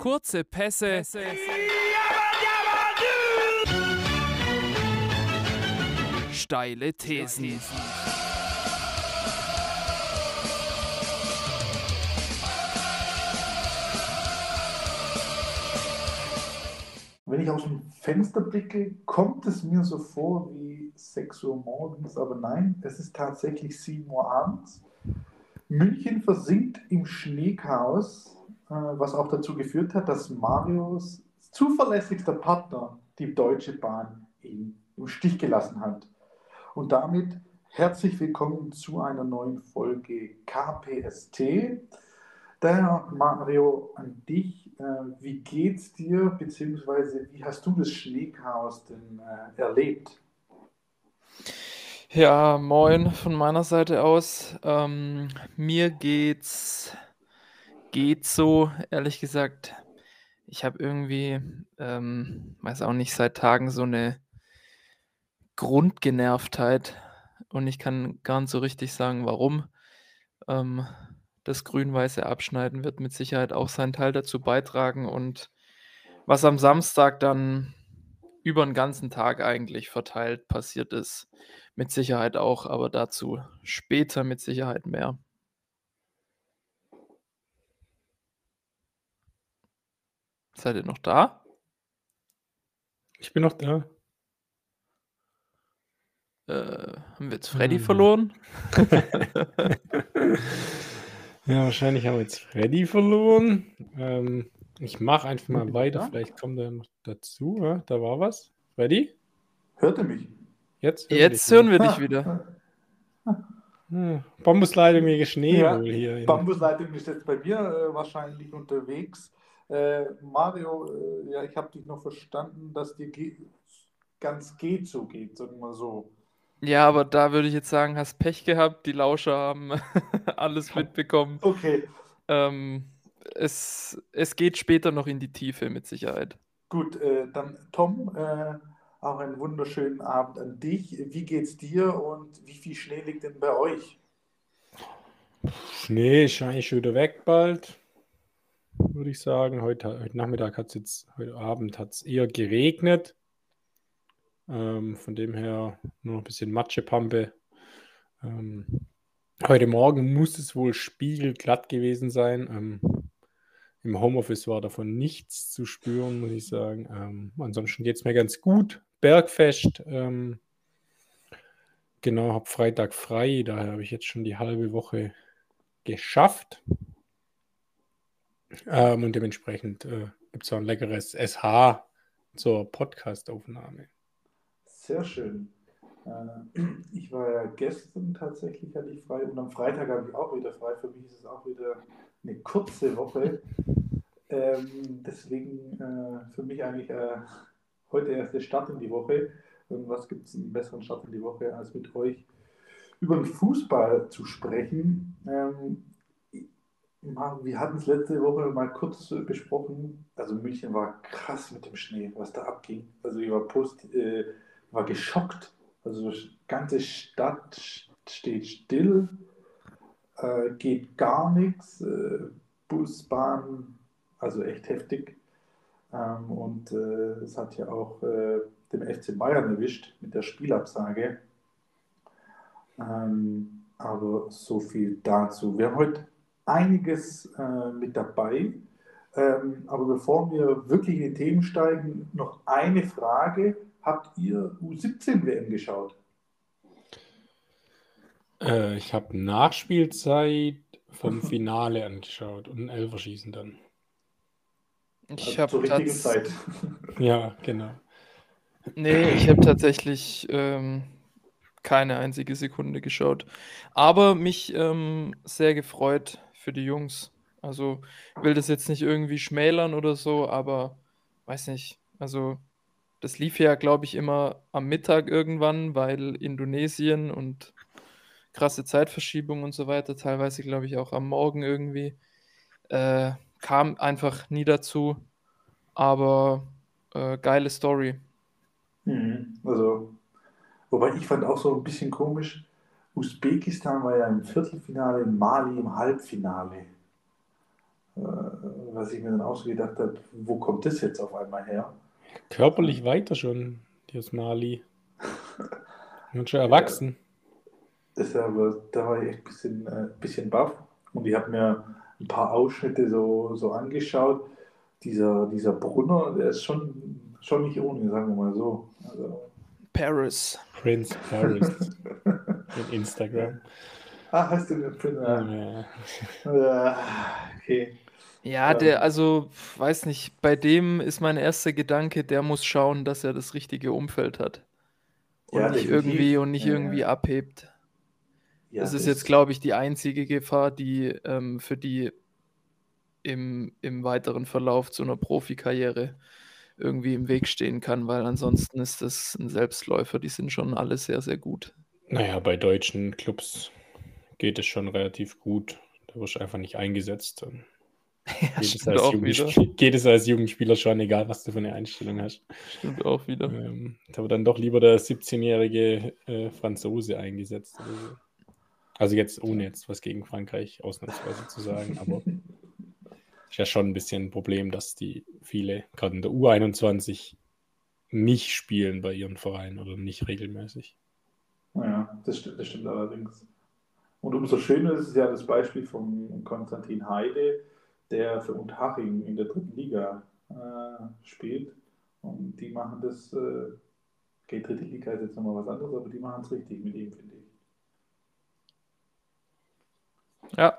Kurze Pässe. Steile Thesen. Wenn ich aus dem Fenster blicke, kommt es mir so vor wie 6 Uhr morgens, aber nein, es ist tatsächlich 7 Uhr abends. München versinkt im Schneechaos, was auch dazu geführt hat, dass Marios zuverlässigster Partner die Deutsche Bahn ihn im Stich gelassen hat. Und damit herzlich willkommen zu einer neuen Folge KPST. Daher, Mario, an dich. Äh, wie geht's dir, beziehungsweise wie hast du das Schneechaos denn äh, erlebt? Ja, moin von meiner Seite aus. Ähm, mir geht's geht so, ehrlich gesagt. Ich habe irgendwie, ähm, weiß auch nicht, seit Tagen so eine Grundgenervtheit und ich kann gar nicht so richtig sagen, warum. Ähm, das grün-weiße Abschneiden wird mit Sicherheit auch seinen Teil dazu beitragen und was am Samstag dann über den ganzen Tag eigentlich verteilt passiert ist, mit Sicherheit auch, aber dazu später mit Sicherheit mehr. Seid ihr noch da? Ich bin noch da. Äh, haben wir jetzt Freddy hm. verloren? ja, wahrscheinlich haben wir jetzt Freddy verloren. Ähm, ich mache einfach mal weiter. Vielleicht kommt er noch dazu. Ja, da war was. Freddy? Hört ihr mich? Jetzt, hören, jetzt wir, hören wir dich wieder. Hm. Bambusleitung wegen Schnee ja, hier. Bambusleitung ist jetzt bei mir äh, wahrscheinlich unterwegs. Äh, Mario, äh, ja, ich habe dich noch verstanden, dass dir ge ganz geht so geht, sagen wir mal so. Ja, aber da würde ich jetzt sagen, hast Pech gehabt. Die Lauscher haben alles mitbekommen. Okay. Ähm, es, es geht später noch in die Tiefe mit Sicherheit. Gut, äh, dann Tom, äh, auch einen wunderschönen Abend an dich. Wie geht's dir und wie viel Schnee liegt denn bei euch? Schnee ist eigentlich schon wieder weg bald, würde ich sagen. Heute, heute Nachmittag hat es jetzt, heute Abend hat es eher geregnet. Ähm, von dem her nur noch ein bisschen Matschepampe. Ähm, heute Morgen muss es wohl spiegelglatt gewesen sein. Ähm, Im Homeoffice war davon nichts zu spüren, muss ich sagen. Ähm, ansonsten geht es mir ganz gut. Bergfest. Ähm, genau, habe Freitag frei. Daher habe ich jetzt schon die halbe Woche geschafft. Ähm, und dementsprechend äh, gibt es auch ein leckeres SH zur Podcastaufnahme. Sehr schön. Äh, ich war ja gestern tatsächlich hatte ich frei und am Freitag habe ich auch wieder frei. Für mich ist es auch wieder eine kurze Woche. Ähm, deswegen äh, für mich eigentlich äh, heute erst der Start in die Woche. Und was gibt es einen besseren Start in die Woche, als mit euch über den Fußball zu sprechen? Ähm, wir hatten es letzte Woche mal kurz besprochen. Also München war krass mit dem Schnee, was da abging. Also ich war post, äh, war geschockt. Also die ganze Stadt steht still, äh, geht gar nichts. Äh, Bus, Bahn, also echt heftig. Ähm, und äh, es hat ja auch äh, den FC Bayern erwischt mit der Spielabsage. Ähm, aber so viel dazu. Wir haben heute einiges äh, mit dabei. Ähm, aber bevor wir wirklich in die Themen steigen, noch eine Frage habt ihr U17-WM geschaut? Äh, ich habe Nachspielzeit vom Finale angeschaut und ein Elferschießen dann. Ich also habe zur Zeit. ja, genau. Nee, ich habe tatsächlich ähm, keine einzige Sekunde geschaut. Aber mich ähm, sehr gefreut für die Jungs. Also will das jetzt nicht irgendwie schmälern oder so, aber weiß nicht. Also das lief ja, glaube ich, immer am Mittag irgendwann, weil Indonesien und krasse Zeitverschiebung und so weiter, teilweise, glaube ich, auch am Morgen irgendwie, äh, kam einfach nie dazu. Aber äh, geile Story. Mhm. Also, wobei ich fand auch so ein bisschen komisch, Usbekistan war ja im Viertelfinale, Mali im Halbfinale. was ich mir dann auch so gedacht habe, wo kommt das jetzt auf einmal her? Körperlich weiter schon, die Mali. Und schon erwachsen. Das aber, da war ich echt ein bisschen, äh, bisschen baff. Und ich habe mir ein paar Ausschnitte so, so angeschaut. Dieser, dieser Brunner, der ist schon, schon nicht ohne, sagen wir mal so. Also, Paris. Prince Paris. in Instagram. ah, hast du den Prince? Ja. Ja, okay. Ja, Ähm. der, also, weiß nicht, bei dem ist mein erster Gedanke, der muss schauen, dass er das richtige Umfeld hat. Und Ja, nicht definitiv. irgendwie und nicht Ja, irgendwie abhebt. Ja, das ist jetzt, glaube ich, die einzige Gefahr, die ähm, für die im, im weiteren Verlauf zu einer Profikarriere irgendwie im Weg stehen kann, weil ansonsten ist das ein Selbstläufer. Die sind schon alle sehr, sehr gut. Naja, bei deutschen Clubs geht es schon relativ gut. Da wirst du einfach nicht eingesetzt. Dann Ja, geht, es. Jugendspieler, geht es als Jugendspieler schon, egal was du für eine Einstellung hast. Stimmt auch wieder. Ähm, wird dann doch lieber der 17-jährige äh, Franzose eingesetzt. So. Also jetzt ohne jetzt was gegen Frankreich ausnahmsweise zu sagen, aber ist ja schon ein bisschen ein Problem, dass die viele, gerade in der U21, nicht spielen bei ihren Vereinen oder nicht regelmäßig. Ja, das stimmt, das stimmt allerdings. Und umso schöner ist es ja das Beispiel von Konstantin Heide, der für Unterhaching in der dritten Liga äh, spielt. Und die machen das, äh, okay, dritte Liga ist jetzt nochmal was anderes, aber die machen es richtig mit ihm, finde ich. Ja,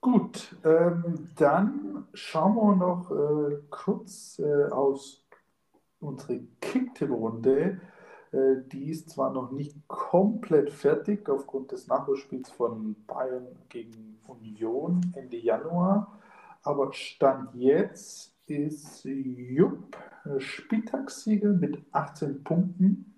Gut, ähm, dann schauen wir noch äh, kurz äh, aus unsere Kicktipp-Runde. Äh, die ist zwar noch nicht komplett fertig aufgrund des Nachholspiels von Bayern gegen Union Ende Januar, aber Stand jetzt ist Jupp äh, Spieltagssieger mit 18 Punkten.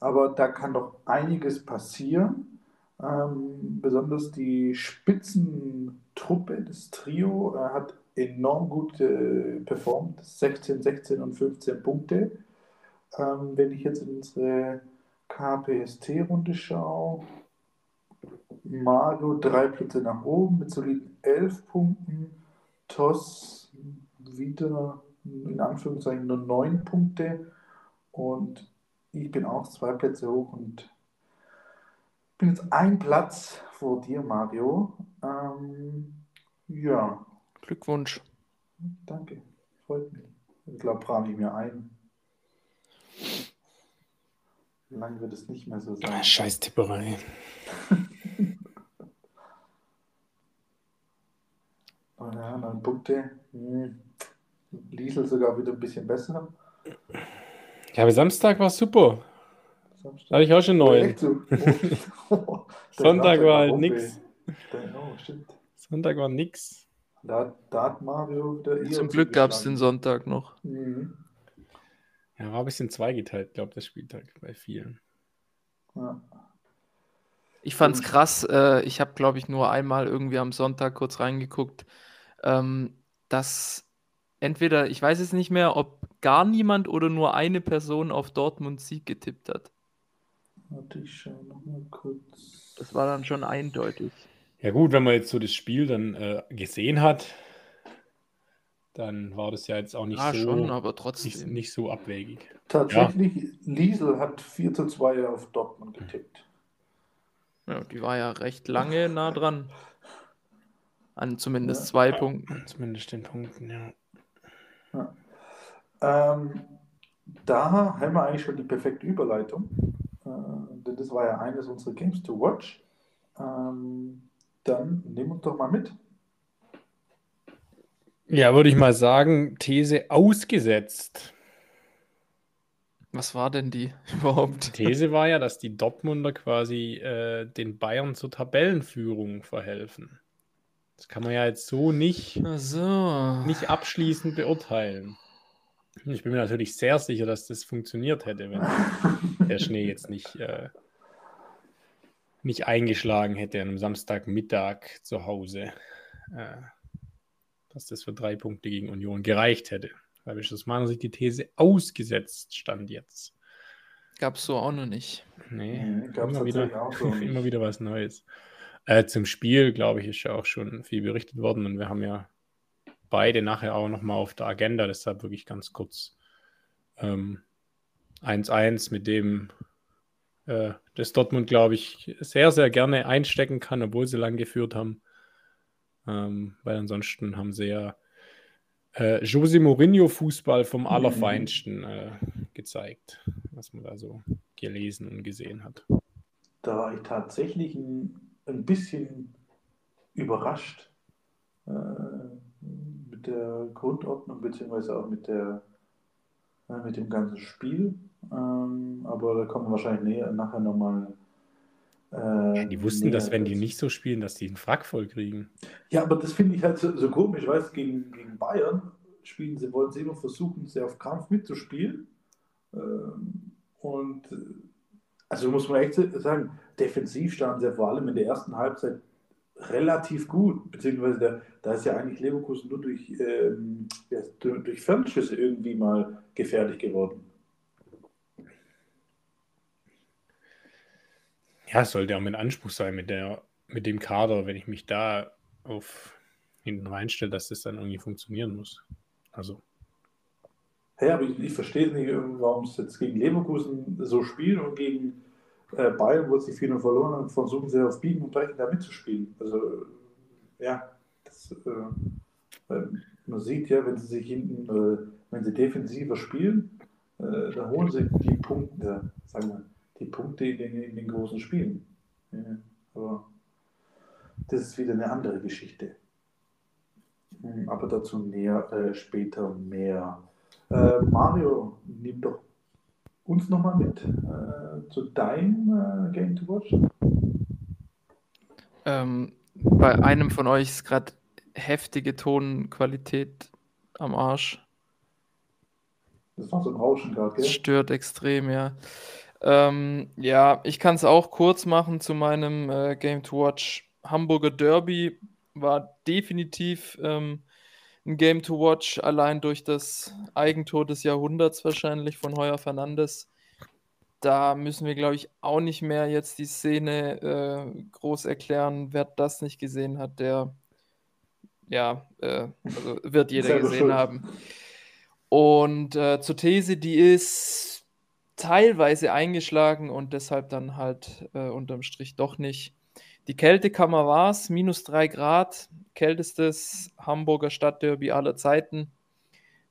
Aber da kann noch einiges passieren. Ähm, besonders die Spitzentruppe, das Trio, äh, hat enorm gut äh, performt. 16, 16 und 15 Punkte. Ähm, wenn ich jetzt in unsere KPST-Runde schaue, Mario drei Plätze nach oben mit soliden 11 Punkten. Toss wieder in Anführungszeichen nur 9 Punkte. Und ich bin auch zwei Plätze hoch und bin jetzt ein Platz vor dir, Mario. Ähm, ja, Glückwunsch. danke. Freut mich. Ich glaube, trage ich mir ein. Lang wird es nicht mehr so sein. Scheiß Tipperei. Oh ja, neun Punkte. Hm. Liesel sogar wieder ein bisschen besser. Ja, aber Samstag war super. Samstag. Hatte ich auch schon Oh, neun. so? Oh. Sonntag war halt nix. Oh, stimmt. Sonntag war nix. Da, da hat Mario wieder Zum Glück gab es den. Sonntag noch. Mhm. Ja, war ein bisschen zweigeteilt, glaube ich, der Spieltag bei vielen. Ja. Ich fand's krass. Äh, ich habe, glaube ich, nur einmal irgendwie am Sonntag kurz reingeguckt, ähm, dass entweder, ich weiß es nicht mehr, ob gar niemand oder nur eine Person auf Dortmund Sieg getippt hat. Warte, ich schaue nochmal kurz. Das war dann schon eindeutig. Ja, gut, wenn man jetzt so das Spiel dann äh, gesehen hat, dann war das ja jetzt auch nicht ja, so schon, aber nicht, trotzdem. nicht so abwegig. Tatsächlich, Liesel hat 4 zu 2 auf Dortmund getippt. Ja, die war ja recht lange nah dran. An zumindest Ja. zwei Punkten. Zumindest den Punkten, ja. Ähm, da haben wir eigentlich schon die perfekte Überleitung. Äh, denn das war ja eines unserer Games to Watch. Ähm, dann nehmen wir uns doch mal mit. Ja, würde ich mal sagen, These ausgesetzt. Was war denn die überhaupt? These war ja, dass die Dortmunder quasi äh, den Bayern zur Tabellenführung verhelfen. Das kann man ja jetzt so nicht, so. nicht abschließend beurteilen. Ich bin mir natürlich sehr sicher, dass das funktioniert hätte, wenn der Schnee jetzt nicht, äh, nicht eingeschlagen hätte an einem Samstagmittag zu Hause. Äh, dass das für drei Punkte gegen Union gereicht hätte. Da habe ich aus meiner Sicht die These ausgesetzt, stand jetzt. Gab's so auch noch nicht. Nee, Nee, gab's immer, wieder, auch so nicht. immer wieder was Neues. Äh, zum Spiel, glaube ich, ist ja auch schon viel berichtet worden und wir haben ja beide nachher auch nochmal auf der Agenda, deshalb wirklich ganz kurz 1-1 ähm, mit dem äh, das Dortmund, glaube ich, sehr, sehr gerne einstecken kann, obwohl sie lang geführt haben. Ähm, weil ansonsten haben sie ja äh, Jose Mourinho Fußball vom mhm. Allerfeinsten äh, gezeigt, was man da so gelesen und gesehen hat. Da war ich tatsächlich ein, ein bisschen überrascht äh, mit der Grundordnung, beziehungsweise auch mit, der, äh, mit dem ganzen Spiel. Ähm, aber da kommen wahrscheinlich näher, nachher nochmal. Äh, die wussten, dass wenn die nicht so spielen, dass die einen Frack voll kriegen. Ja, aber das finde ich halt so, so komisch, weißt gegen, gegen Bayern spielen sie, wollen sie immer versuchen, sehr auf Kampf mitzuspielen. Ähm, und äh, also muss man echt sagen, defensiv standen sie vor allem in der ersten Halbzeit relativ gut, beziehungsweise der, da ist ja eigentlich Leverkusen nur durch, ähm, ja, durch Fernschüsse irgendwie mal gefährlich geworden. Ja, es sollte auch mit Anspruch sein mit, der, mit dem Kader, wenn ich mich da auf hinten reinstelle, dass das dann irgendwie funktionieren muss. Also. Ja, aber ich, ich verstehe nicht, warum es jetzt gegen Leverkusen so spielt und gegen äh, Bayern, wo sie 4 verloren haben, versuchen sie auf Biegen und Brechen da mitzuspielen. Also, ja, das, äh, äh, man sieht ja, wenn sie sich hinten, äh, wenn sie defensiver spielen, äh, dann holen sie die Punkte, sagen wir, die Punkte in den, in den großen Spielen. Ja, aber das ist wieder eine andere Geschichte. Hm, aber dazu näher, äh, später mehr. Äh, Mario, nimm doch uns nochmal mit äh, zu deinem äh, Game to Watch. Ähm, bei einem von euch ist gerade heftige Tonqualität am Arsch. Das war so ein Rauschen gerade, gell? Das stört extrem, ja. Ähm, ja, ich kann es auch kurz machen zu meinem äh, Game to Watch. Hamburger Derby war definitiv ähm, ein Game to Watch, allein durch das Eigentor des Jahrhunderts wahrscheinlich von Heuer Fernandes. Da müssen wir, glaube ich, auch nicht mehr jetzt die Szene äh, groß erklären. Wer das nicht gesehen hat, der ja, äh, also wird jeder gesehen schuld. haben. Und äh, zur These, die ist teilweise eingeschlagen und deshalb dann halt äh, unterm Strich doch nicht. Die Kältekammer war es, minus drei Grad, kältestes Hamburger Stadtderby aller Zeiten.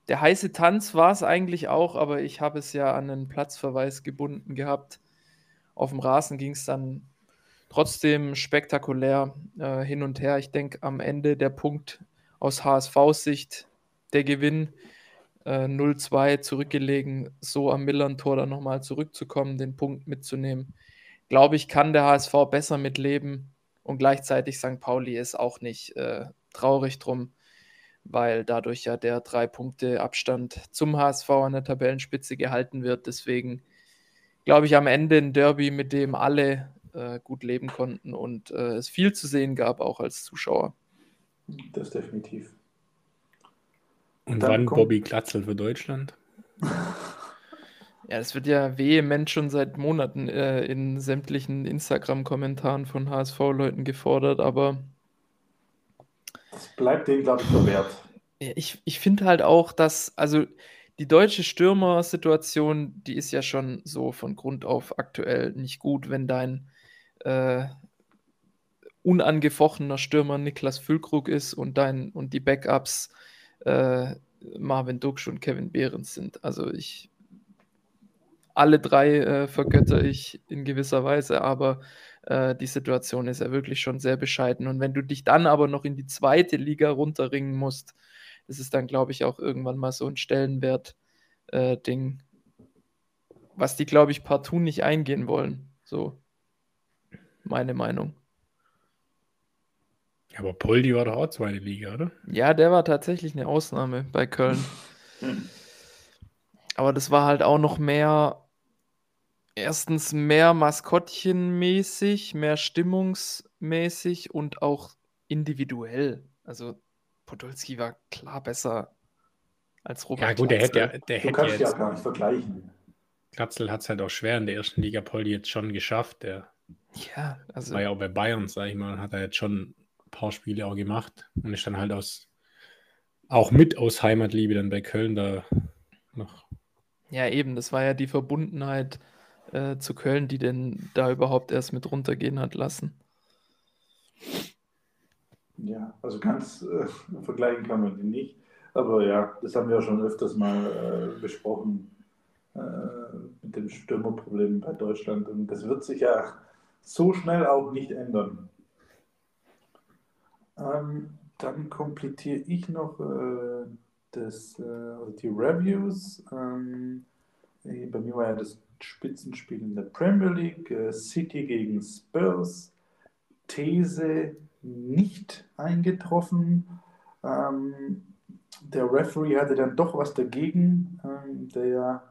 Der heiße Tanz war es eigentlich auch, aber ich habe es ja an einen Platzverweis gebunden gehabt. Auf dem Rasen ging es dann trotzdem spektakulär äh, hin und her. Ich denke, am Ende der Punkt aus HSV-Sicht, der Gewinn äh, 0-2 zurückgelegen, so am Millern-Tor dann nochmal zurückzukommen, den Punkt mitzunehmen. Glaube ich, kann der HSV besser mitleben und gleichzeitig St. Pauli ist auch nicht äh, traurig drum, weil dadurch ja der drei Punkte Abstand zum HSV an der Tabellenspitze gehalten wird. Deswegen glaube ich am Ende ein Derby, mit dem alle äh, gut leben konnten und äh, es viel zu sehen gab, auch als Zuschauer. Das definitiv. Und wann kommt... Bobby Glatzel für Deutschland? Ja, das wird ja vehement schon seit Monaten äh, in sämtlichen Instagram-Kommentaren von HSV-Leuten gefordert, aber. Das bleibt denen, glaube ich, verwehrt. Ja, ich ich finde halt auch, dass, also die deutsche Stürmer-Situation, die ist ja schon so von Grund auf aktuell nicht gut, wenn dein äh, unangefochtener Stürmer Niklas Füllkrug ist und dein und die Backups äh, Marvin Duksch und Kevin Behrens sind. Also ich alle drei äh, vergötter ich in gewisser Weise, aber äh, die Situation ist ja wirklich schon sehr bescheiden. Und wenn du dich dann aber noch in die zweite Liga runterringen musst, ist es dann, glaube ich, auch irgendwann mal so ein Stellenwert-Ding, äh, was die, glaube ich, partout nicht eingehen wollen. So meine Meinung. Aber Poldi war doch auch zweite Liga, oder? Ja, der war tatsächlich eine Ausnahme bei Köln. Aber das war halt auch noch mehr, erstens mehr Maskottchenmäßig, mehr stimmungsmäßig und auch individuell. Also Podolski war klar besser als Robert. Ja, gut, der hätte ja. Der du hätte kannst jetzt, ja gar nicht vergleichen. Glatzel hat es halt auch schwer in der ersten Liga, Poldi jetzt schon geschafft. Der Ja, also. War ja auch bei Bayern, sag ich mal, hat er jetzt schon paar Spiele auch gemacht und ist dann halt aus, auch mit aus Heimatliebe dann bei Köln da noch. Ja, eben, das war ja die Verbundenheit äh, zu Köln, die denn da überhaupt erst mit runtergehen hat lassen. Ja, also ganz äh, vergleichen kann man die nicht. Aber ja, das haben wir ja schon öfters mal äh, besprochen äh, mit dem Stürmerproblem bei Deutschland. Und das wird sich ja so schnell auch nicht ändern. Ähm, dann komplettiere ich noch äh, das, äh, die Reviews. Ähm, bei mir war ja das Spitzenspiel in der Premier League, äh, City gegen Spurs. These nicht eingetroffen. Ähm, der Referee hatte dann doch was dagegen, ähm, der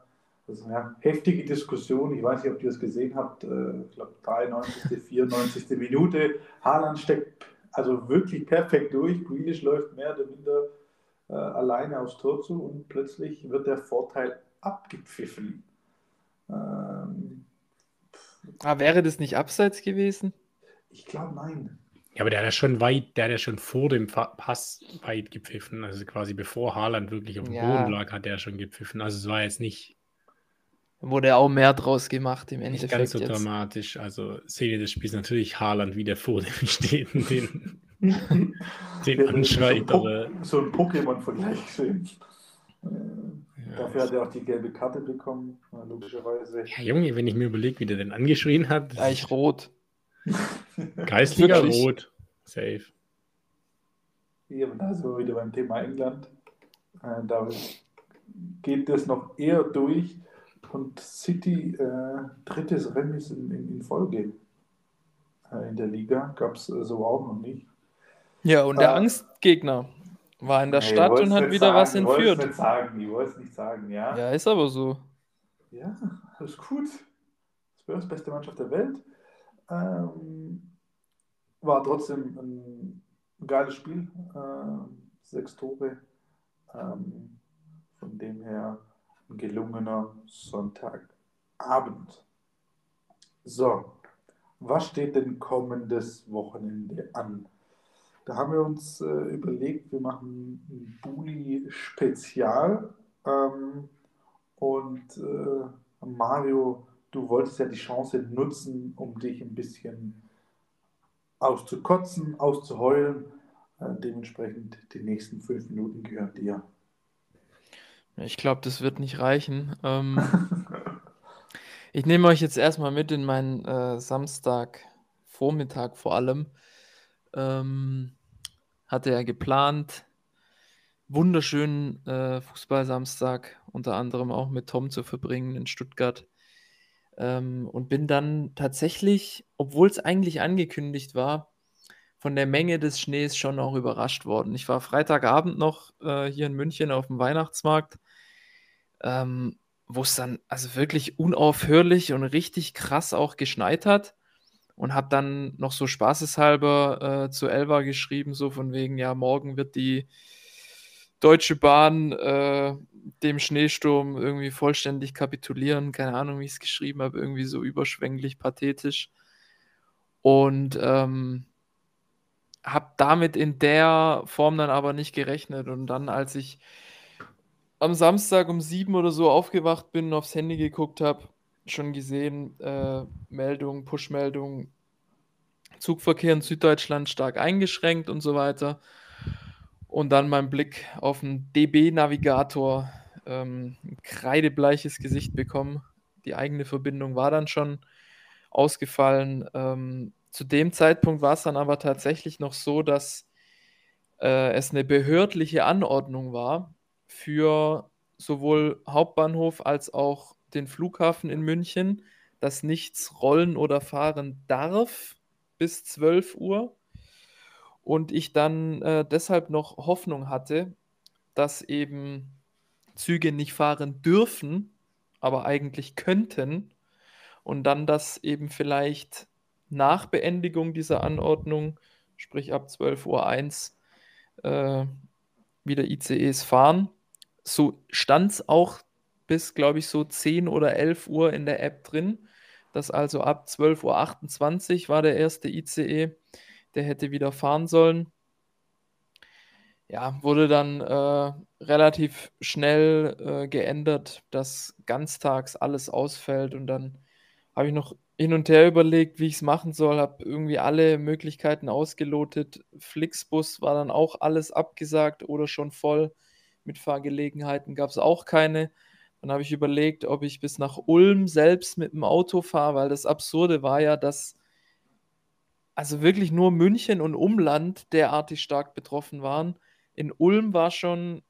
also, ja, heftige Diskussion, ich weiß nicht, ob ihr es gesehen habt, äh, ich glaube 93., 94. Minute, Haaland steckt also wirklich perfekt durch, Grealish läuft mehr oder minder äh, alleine aufs Tor zu und plötzlich wird der Vorteil abgepfiffen. Ähm, ah, wäre das nicht abseits gewesen? Ich glaube, nein. Ja, aber der hat ja schon weit, der hat ja schon vor dem Pass weit gepfiffen. Also quasi bevor Haaland wirklich auf dem ja. Boden lag, hat er schon gepfiffen. Also es war jetzt nicht. Wurde auch mehr draus gemacht im Endeffekt. Nicht ganz so jetzt. dramatisch. Also Szene des Spiels natürlich Haaland wieder vor dem steht und den, den anschreit. So ein, so ein Pokémon-Vergleich gesehen. Ja, Dafür hat er auch die gelbe Karte bekommen, logischerweise. Ja, Junge, wenn ich mir überlege, wie der denn angeschrien hat. Eigentlich rot. Geistlicher Rot. Safe. Ja, da sind wir wieder beim Thema England. Äh, da geht das noch eher durch und City äh, drittes Remis in, in, in Folge äh, in der Liga. Gab es äh, so auch noch nicht. Ja, und der äh, Angstgegner war in der nee, Stadt und hat wieder sagen, was entführt. Ich wollte es nicht sagen, ich wollte es nicht sagen, ja. Ja, ist aber so. Ja, alles gut. Spurs, beste Mannschaft der Welt. Ähm, war trotzdem ein geiles Spiel. Äh, sechs Tore. Ähm, von dem her ein gelungener Sonntagabend. So, was steht denn kommendes Wochenende an? Da haben wir uns äh, überlegt, wir machen ein Bully-Spezial. Ähm, und äh, Mario du wolltest ja die Chance nutzen, um dich ein bisschen auszukotzen, auszuheulen. Äh, dementsprechend die nächsten fünf Minuten gehören dir. Ich glaube, das wird nicht reichen. Ähm, ich nehme euch jetzt erstmal mit in meinen äh, Samstagvormittag vor allem. Ähm, hatte ja geplant, wunderschönen äh, Fußballsamstag unter anderem auch mit Tom zu verbringen in Stuttgart. Ähm, und bin dann tatsächlich, obwohl es eigentlich angekündigt war, von der Menge des Schnees schon auch überrascht worden. Ich war Freitagabend noch äh, hier in München auf dem Weihnachtsmarkt, ähm, wo es dann also wirklich unaufhörlich und richtig krass auch geschneit hat. Und habe dann noch so spaßeshalber äh, zu Elva geschrieben, so von wegen, ja, morgen wird die Deutsche Bahn äh, dem Schneesturm irgendwie vollständig kapitulieren. Keine Ahnung, wie ich es geschrieben habe, irgendwie so überschwänglich, pathetisch. Und ähm, habe damit in der Form dann aber nicht gerechnet. Und dann, als ich am Samstag um sieben oder so aufgewacht bin aufs Handy geguckt habe, schon gesehen, äh, Meldung, Push-Meldung, Zugverkehr in Süddeutschland stark eingeschränkt und so weiter. Und dann mein Blick auf den DB-Navigator, ähm, ein kreidebleiches Gesicht bekommen. Die eigene Verbindung war dann schon ausgefallen. Ähm, zu dem Zeitpunkt war es dann aber tatsächlich noch so, dass äh, es eine behördliche Anordnung war für sowohl Hauptbahnhof als auch den Flughafen in München, dass nichts rollen oder fahren darf bis 12 Uhr und ich dann äh, deshalb noch Hoffnung hatte, dass eben Züge nicht fahren dürfen, aber eigentlich könnten und dann das eben vielleicht nach Beendigung dieser Anordnung, sprich ab 12.01 Uhr, äh, wieder ICEs fahren. So stand es auch bis, glaube ich, so 10 oder 11 Uhr in der App drin. dass also ab 12.28 Uhr war der erste ICE, der hätte wieder fahren sollen. Ja, wurde dann äh, relativ schnell äh, geändert, dass ganztags alles ausfällt und dann habe ich noch hin und her überlegt, wie ich es machen soll, habe irgendwie alle Möglichkeiten ausgelotet. Flixbus war dann auch alles abgesagt oder schon voll. Mit Fahrgelegenheiten gab es auch keine. Dann habe ich überlegt, ob ich bis nach Ulm selbst mit dem Auto fahre, weil das Absurde war ja, dass also wirklich nur München und Umland derartig stark betroffen waren. In Ulm war schon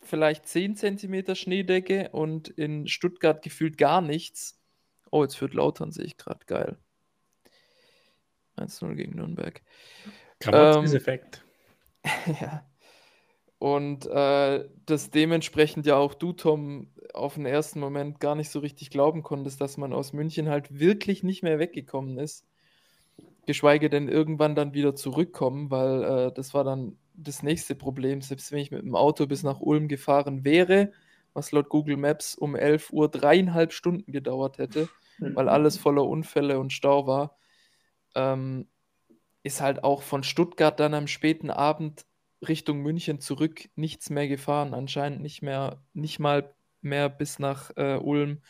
vielleicht 10 cm Schneedecke und in Stuttgart gefühlt gar nichts. Oh, jetzt führt Lautern, sehe ich gerade. Geil. 1-0 gegen Nürnberg. Grammatis-Effekt. Ähm, ja. Und äh, dass dementsprechend ja auch du, Tom, auf den ersten Moment gar nicht so richtig glauben konntest, dass man aus München halt wirklich nicht mehr weggekommen ist. Geschweige denn irgendwann dann wieder zurückkommen, weil äh, das war dann das nächste Problem. Selbst wenn ich mit dem Auto bis nach Ulm gefahren wäre, was laut Google Maps um 11 Uhr dreieinhalb Stunden gedauert hätte, weil alles voller Unfälle und Stau war, ähm, ist halt auch von Stuttgart dann am späten Abend Richtung München zurück nichts mehr gefahren. Anscheinend nicht mehr, nicht mal mehr bis nach äh, Ulm.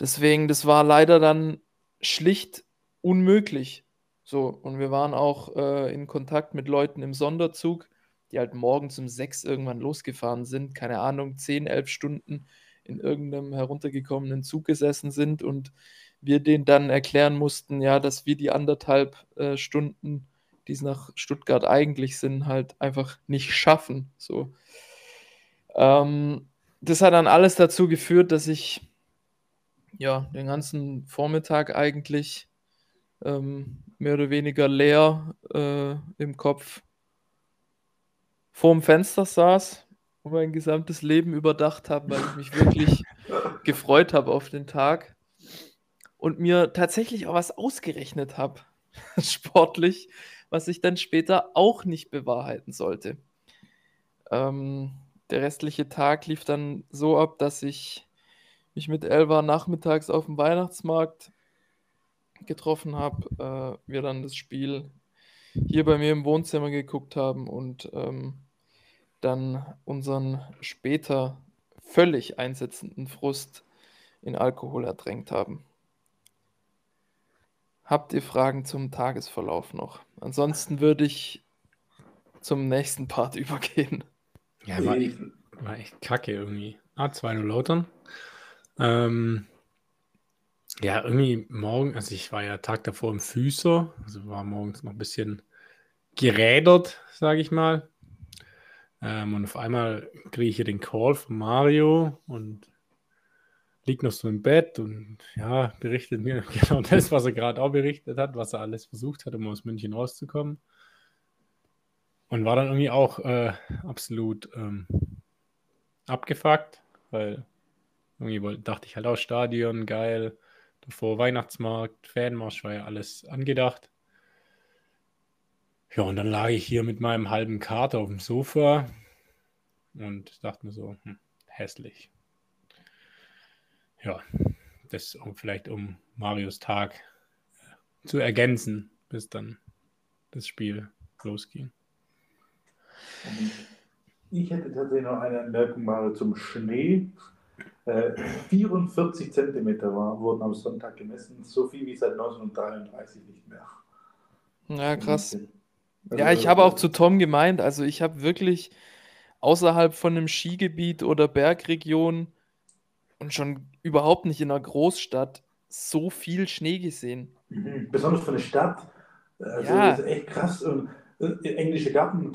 Deswegen, das war leider dann schlicht unmöglich. So, und wir waren auch äh, in Kontakt mit Leuten im Sonderzug, die halt morgens um sechs irgendwann losgefahren sind, keine Ahnung, zehn, elf Stunden in irgendeinem heruntergekommenen Zug gesessen sind und wir denen dann erklären mussten, ja, dass wir die anderthalb äh, Stunden, die es nach Stuttgart eigentlich sind, halt einfach nicht schaffen. So. Ähm, das hat dann alles dazu geführt, dass ich ja den ganzen Vormittag eigentlich ähm, mehr oder weniger leer äh, im Kopf vorm Fenster saß und mein gesamtes Leben überdacht habe, weil ich mich wirklich gefreut habe auf den Tag und mir tatsächlich auch was ausgerechnet habe, sportlich, was ich dann später auch nicht bewahrheiten sollte. Ähm, der restliche Tag lief dann so ab, dass ich mich mit Elva nachmittags auf dem Weihnachtsmarkt getroffen habe, äh, wir dann das Spiel hier bei mir im Wohnzimmer geguckt haben und ähm, dann unseren später völlig einsetzenden Frust in Alkohol ertränkt haben. Habt ihr Fragen zum Tagesverlauf noch? Ansonsten würde ich zum nächsten Part übergehen. Ja, war echt, war echt kacke irgendwie. Ah, 2-0 Lautern. Ähm, ja, irgendwie morgen, also ich war ja Tag davor im Füßer, also war morgens noch ein bisschen gerädert, sage ich mal. Ähm, und auf einmal kriege ich hier den Call von Mario und liegt noch so im Bett und ja, berichtet mir genau das, was er gerade auch berichtet hat, was er alles versucht hat, um aus München rauszukommen. Und war dann irgendwie auch äh, absolut ähm, abgefuckt, weil irgendwie wollte, dachte ich halt auch Stadion, geil, davor Weihnachtsmarkt, Fanmarsch war ja alles angedacht. Ja, und dann lag ich hier mit meinem halben Kater auf dem Sofa und dachte mir so, hm, hässlich. Ja, das um, vielleicht um Marios Tag äh, zu ergänzen, bis dann das Spiel losging. Ich hätte tatsächlich noch eine Anmerkung mal zum Schnee. Äh, 44 Zentimeter war, wurden am Sonntag gemessen, so viel wie seit 1933 nicht mehr. Ja, krass. Ja, ich habe auch zu Tom gemeint, also ich habe wirklich außerhalb von einem Skigebiet oder Bergregion und schon überhaupt nicht in einer Großstadt so viel Schnee gesehen. Mhm. Besonders für eine Stadt. Also ja. das ist echt krass. Und äh, englische Garten,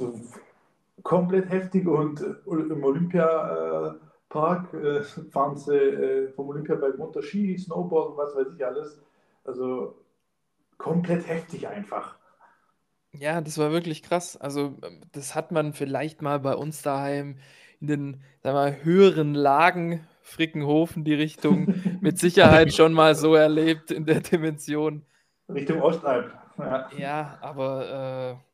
komplett heftig und äh, im Olympiapark äh, fahren sie äh, vom Olympiaberg runter Ski, Snowboard und was weiß ich alles. Also komplett heftig einfach. Ja, das war wirklich krass. Also, ähm, das hat man vielleicht mal bei uns daheim in den, sagen wir mal, höheren Lagen, Frickenhofen, die Richtung, mit Sicherheit schon mal so erlebt in der Dimension. Richtung Ostalb. Ja, ja aber äh,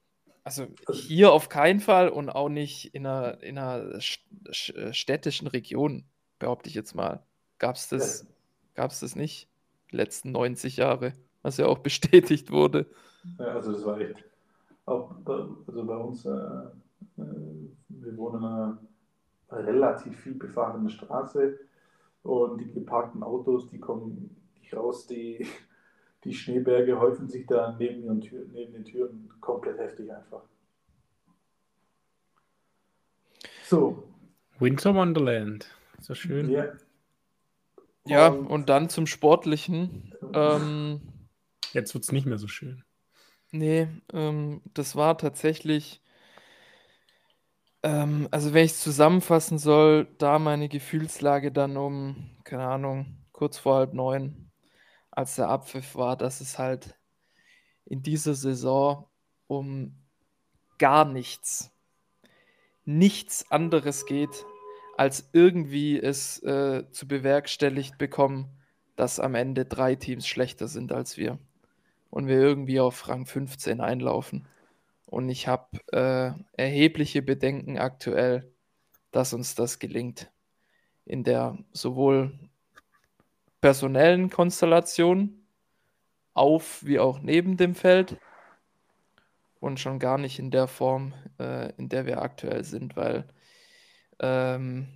also hier auf keinen Fall und auch nicht in einer, in einer städtischen Region, behaupte ich jetzt mal. Gab es das, gab's das nicht? letzten 90 Jahre, was ja auch bestätigt wurde. Ja, also das war echt. Auch bei, also bei uns, äh, äh wir wohnen in einer relativ viel befahrenen Straße und die geparkten Autos, die kommen nicht raus, die, die Schneeberge häufen sich da neben den, Tür, neben den Türen komplett heftig einfach. So. Winter Wonderland. So schön. Ja. Ja, und dann zum Sportlichen. Ähm, Jetzt wird es nicht mehr so schön. nee, ähm, das war tatsächlich, ähm, also wenn ich es zusammenfassen soll, da meine Gefühlslage dann um, keine Ahnung, kurz vor halb neun, als der Abpfiff war, dass es halt in dieser Saison um gar nichts, nichts anderes geht, als irgendwie es äh, zu bewerkstelligt bekommen, dass am Ende drei Teams schlechter sind als wir und wir irgendwie auf Rang 15 einlaufen. Und ich habe äh, erhebliche Bedenken aktuell, dass uns das gelingt. In der sowohl personellen Konstellation auf wie auch neben dem Feld und schon gar nicht in der Form, äh, in der wir aktuell sind, weil ähm,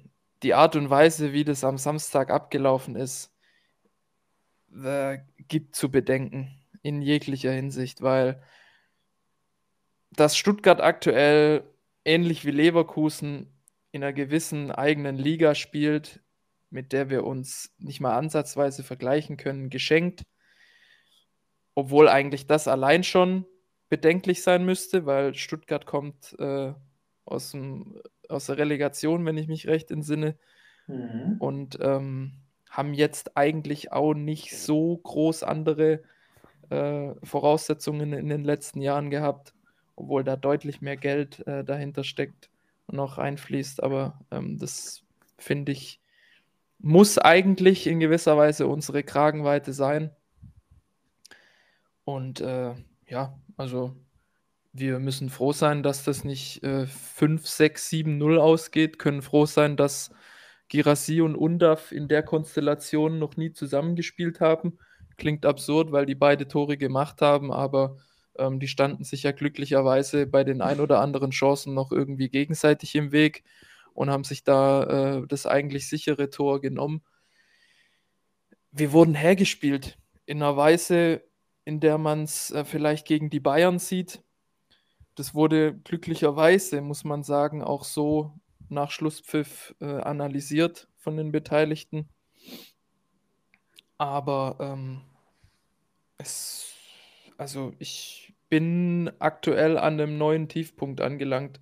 die Art und Weise, wie das am Samstag abgelaufen ist, äh, gibt zu bedenken in jeglicher Hinsicht, weil dass Stuttgart aktuell ähnlich wie Leverkusen in einer gewissen eigenen Liga spielt, mit der wir uns nicht mal ansatzweise vergleichen können, geschenkt. Obwohl eigentlich das allein schon bedenklich sein müsste, weil Stuttgart kommt äh, aus, dem, aus der Relegation, wenn ich mich recht entsinne. Mhm. Und ähm, haben jetzt eigentlich auch nicht so groß andere äh, Voraussetzungen in den letzten Jahren gehabt, obwohl da deutlich mehr Geld äh, dahinter steckt und auch einfließt. Aber ähm, das finde ich, muss eigentlich in gewisser Weise unsere Kragenweite sein. Und äh, ja, also wir müssen froh sein, dass das nicht äh, 5, 6, 7, 0 ausgeht, können froh sein, dass Girassi und Undaf in der Konstellation noch nie zusammengespielt haben. Klingt absurd, weil die beide Tore gemacht haben, aber ähm, die standen sich ja glücklicherweise bei den ein oder anderen Chancen noch irgendwie gegenseitig im Weg und haben sich da äh, das eigentlich sichere Tor genommen. Wir wurden hergespielt in einer Weise, in der man es äh, vielleicht gegen die Bayern sieht. Das wurde glücklicherweise, muss man sagen, auch so nach Schlusspfiff äh, analysiert von den Beteiligten. Aber ähm, es, also ich bin aktuell an einem neuen Tiefpunkt angelangt.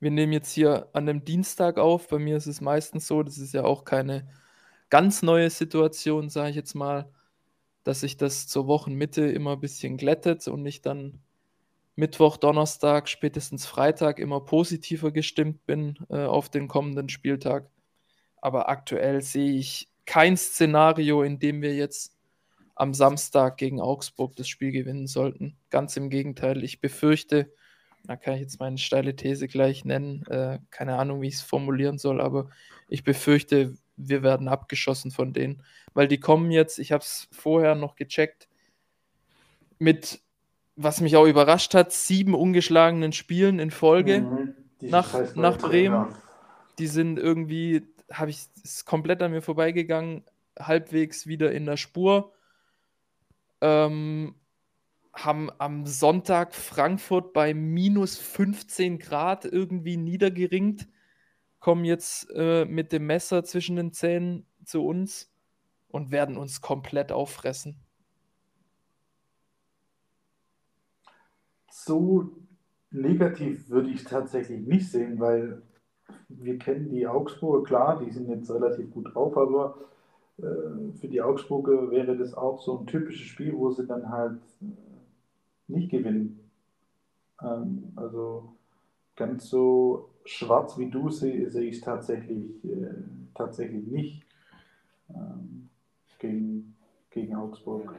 Wir nehmen jetzt hier an einem Dienstag auf. Bei mir ist es meistens so, das ist ja auch keine ganz neue Situation, sage ich jetzt mal, dass sich das zur Wochenmitte immer ein bisschen glättet und ich dann Mittwoch, Donnerstag, spätestens Freitag immer positiver gestimmt bin äh, auf den kommenden Spieltag. Aber aktuell sehe ich kein Szenario, in dem wir jetzt am Samstag gegen Augsburg das Spiel gewinnen sollten. Ganz im Gegenteil, ich befürchte, da kann ich jetzt meine steile These gleich nennen, äh, keine Ahnung, wie ich es formulieren soll, aber ich befürchte, wir werden abgeschossen von denen, weil die kommen jetzt, ich habe es vorher noch gecheckt, mit was mich auch überrascht hat, sieben ungeschlagenen Spielen in Folge mhm, nach, nach Bremen. Die sind irgendwie, habe ich, ist komplett an mir vorbeigegangen, halbwegs wieder in der Spur. Ähm, haben am Sonntag Frankfurt bei minus 15 Grad irgendwie niedergeringt, kommen jetzt äh, mit dem Messer zwischen den Zähnen zu uns und werden uns komplett auffressen. so negativ würde ich es tatsächlich nicht sehen, weil wir kennen die Augsburger, klar, die sind jetzt relativ gut drauf, aber für die Augsburger wäre das auch so ein typisches Spiel, wo sie dann halt äh, nicht gewinnen. Ähm, also ganz so schwarz wie du sehe, sehe ich es tatsächlich, äh, tatsächlich nicht ähm, gegen, gegen Augsburg.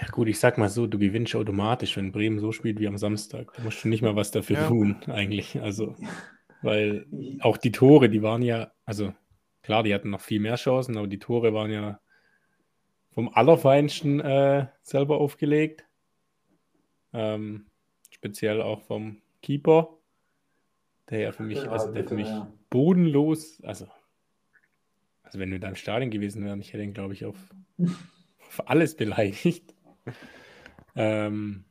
Ja gut, ich sag mal so, du gewinnst automatisch, wenn Bremen so spielt wie am Samstag. Da musst du nicht mal was dafür ja. tun, eigentlich. Also, weil auch die Tore, die waren ja, also klar, die hatten noch viel mehr Chancen, aber die Tore waren ja vom Allerfeinsten äh, selber aufgelegt. Ähm, speziell auch vom Keeper, der ja für mich, ja, also der für mich ja. bodenlos, also, also wenn wir da im Stadion gewesen wären, ich hätte ihn, glaube ich, auf, auf alles beleidigt. Ähm,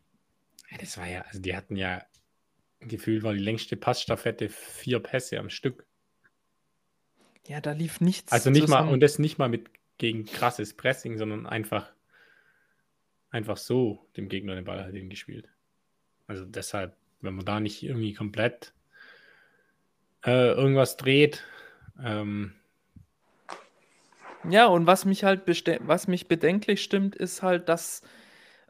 das war ja, also die hatten ja gefühlt war die längste Passstaffette vier Pässe am Stück. Ja, da lief nichts. Also nicht zusammen. mal, und das nicht mal mit gegen krasses Pressing, sondern einfach, einfach so dem Gegner den Ball halt hingespielt. Also deshalb, wenn man da nicht irgendwie komplett äh, irgendwas dreht. Ähm, ja, und was mich halt was mich bedenklich stimmt, ist halt, dass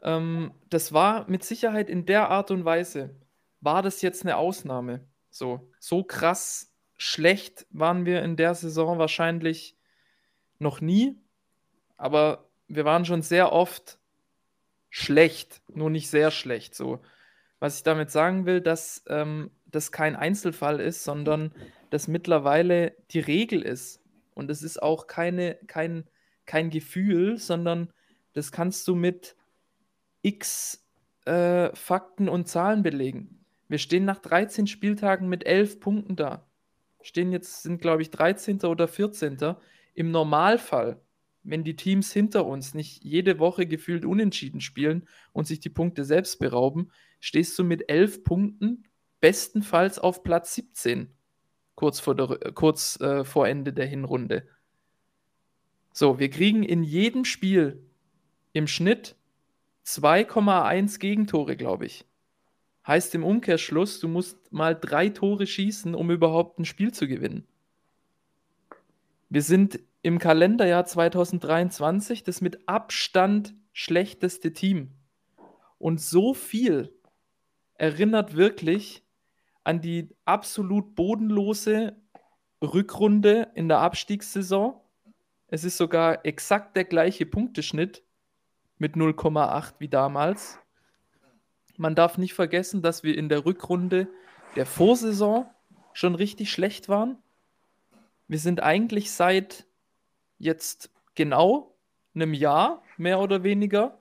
ähm, das war mit Sicherheit in der Art und Weise, war das jetzt eine Ausnahme. So, so krass schlecht waren wir in der Saison wahrscheinlich noch nie, aber wir waren schon sehr oft schlecht, nur nicht sehr schlecht. So, was ich damit sagen will, dass ähm, das kein Einzelfall ist, sondern das mittlerweile die Regel ist. Und es ist auch keine, kein, kein Gefühl, sondern das kannst du mit x äh, Fakten und Zahlen belegen. Wir stehen nach 13 Spieltagen mit 11 Punkten da. Stehen jetzt, sind glaube ich 13. oder 14. Im Normalfall, wenn die Teams hinter uns nicht jede Woche gefühlt unentschieden spielen und sich die Punkte selbst berauben, stehst du mit 11 Punkten bestenfalls auf Platz 17, kurz vor, der, kurz, äh, vor Ende der Hinrunde. So, wir kriegen in jedem Spiel im Schnitt 2,1 Gegentore, glaube ich. Heißt im Umkehrschluss, du musst mal drei Tore schießen, um überhaupt ein Spiel zu gewinnen. Wir sind im Kalenderjahr 2023 das mit Abstand schlechteste Team. Und so viel erinnert wirklich an die absolut bodenlose Rückrunde in der Abstiegssaison. Es ist sogar exakt der gleiche Punkteschnitt mit 0,8 wie damals. Man darf nicht vergessen, dass wir in der Rückrunde der Vorsaison schon richtig schlecht waren. Wir sind eigentlich seit jetzt genau einem Jahr, mehr oder weniger,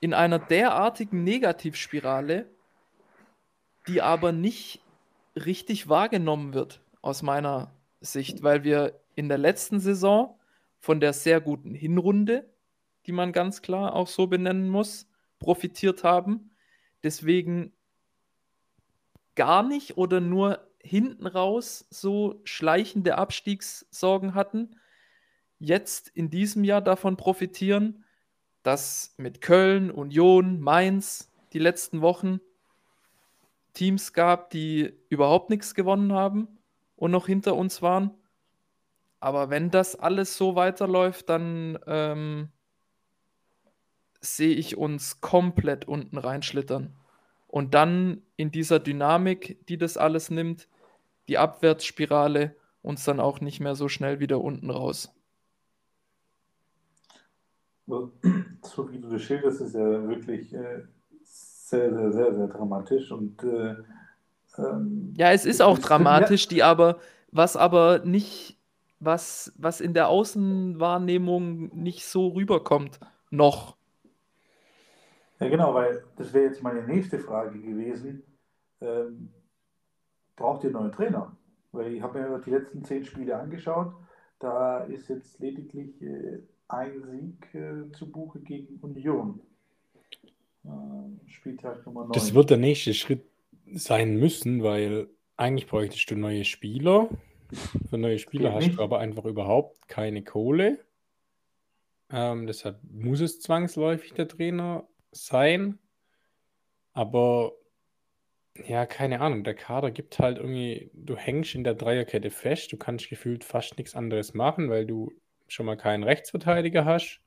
in einer derartigen Negativspirale, die aber nicht richtig wahrgenommen wird, aus meiner Sicht, weil wir in der letzten Saison von der sehr guten Hinrunde, die man ganz klar auch so benennen muss, profitiert haben deswegen gar nicht oder nur hinten raus so schleichende Abstiegssorgen hatten, jetzt in diesem Jahr davon profitieren, dass mit Köln, Union, Mainz die letzten Wochen Teams gab, die überhaupt nichts gewonnen haben und noch hinter uns waren. Aber wenn das alles so weiterläuft, dann ähm, sehe ich uns komplett unten reinschlittern. Und dann in dieser Dynamik, die das alles nimmt, die Abwärtsspirale, uns dann auch nicht mehr so schnell wieder unten raus. So wie du das schilderst, ist ja wirklich äh, sehr, sehr, sehr, sehr dramatisch. Und, äh, ähm, ja, es ist auch dramatisch, die aber, was aber nicht, was, was in der Außenwahrnehmung nicht so rüberkommt, noch. Ja, genau, weil das wäre jetzt meine nächste Frage gewesen. Ähm, braucht ihr neuen Trainer? Weil ich habe mir die letzten zehn Spiele angeschaut. Da ist jetzt lediglich äh, ein Sieg äh, zu Buche gegen Union. Äh, Spieltag Nummer 9. Das wird der nächste Schritt sein müssen, weil eigentlich bräuchtest du neue Spieler. Für neue Spieler hast du aber einfach überhaupt keine Kohle. Ähm, deshalb muss es zwangsläufig der Trainer sein. Aber ja, keine Ahnung, der Kader gibt halt irgendwie, du hängst in der Dreierkette fest, du kannst gefühlt fast nichts anderes machen, weil du schon mal keinen Rechtsverteidiger hast.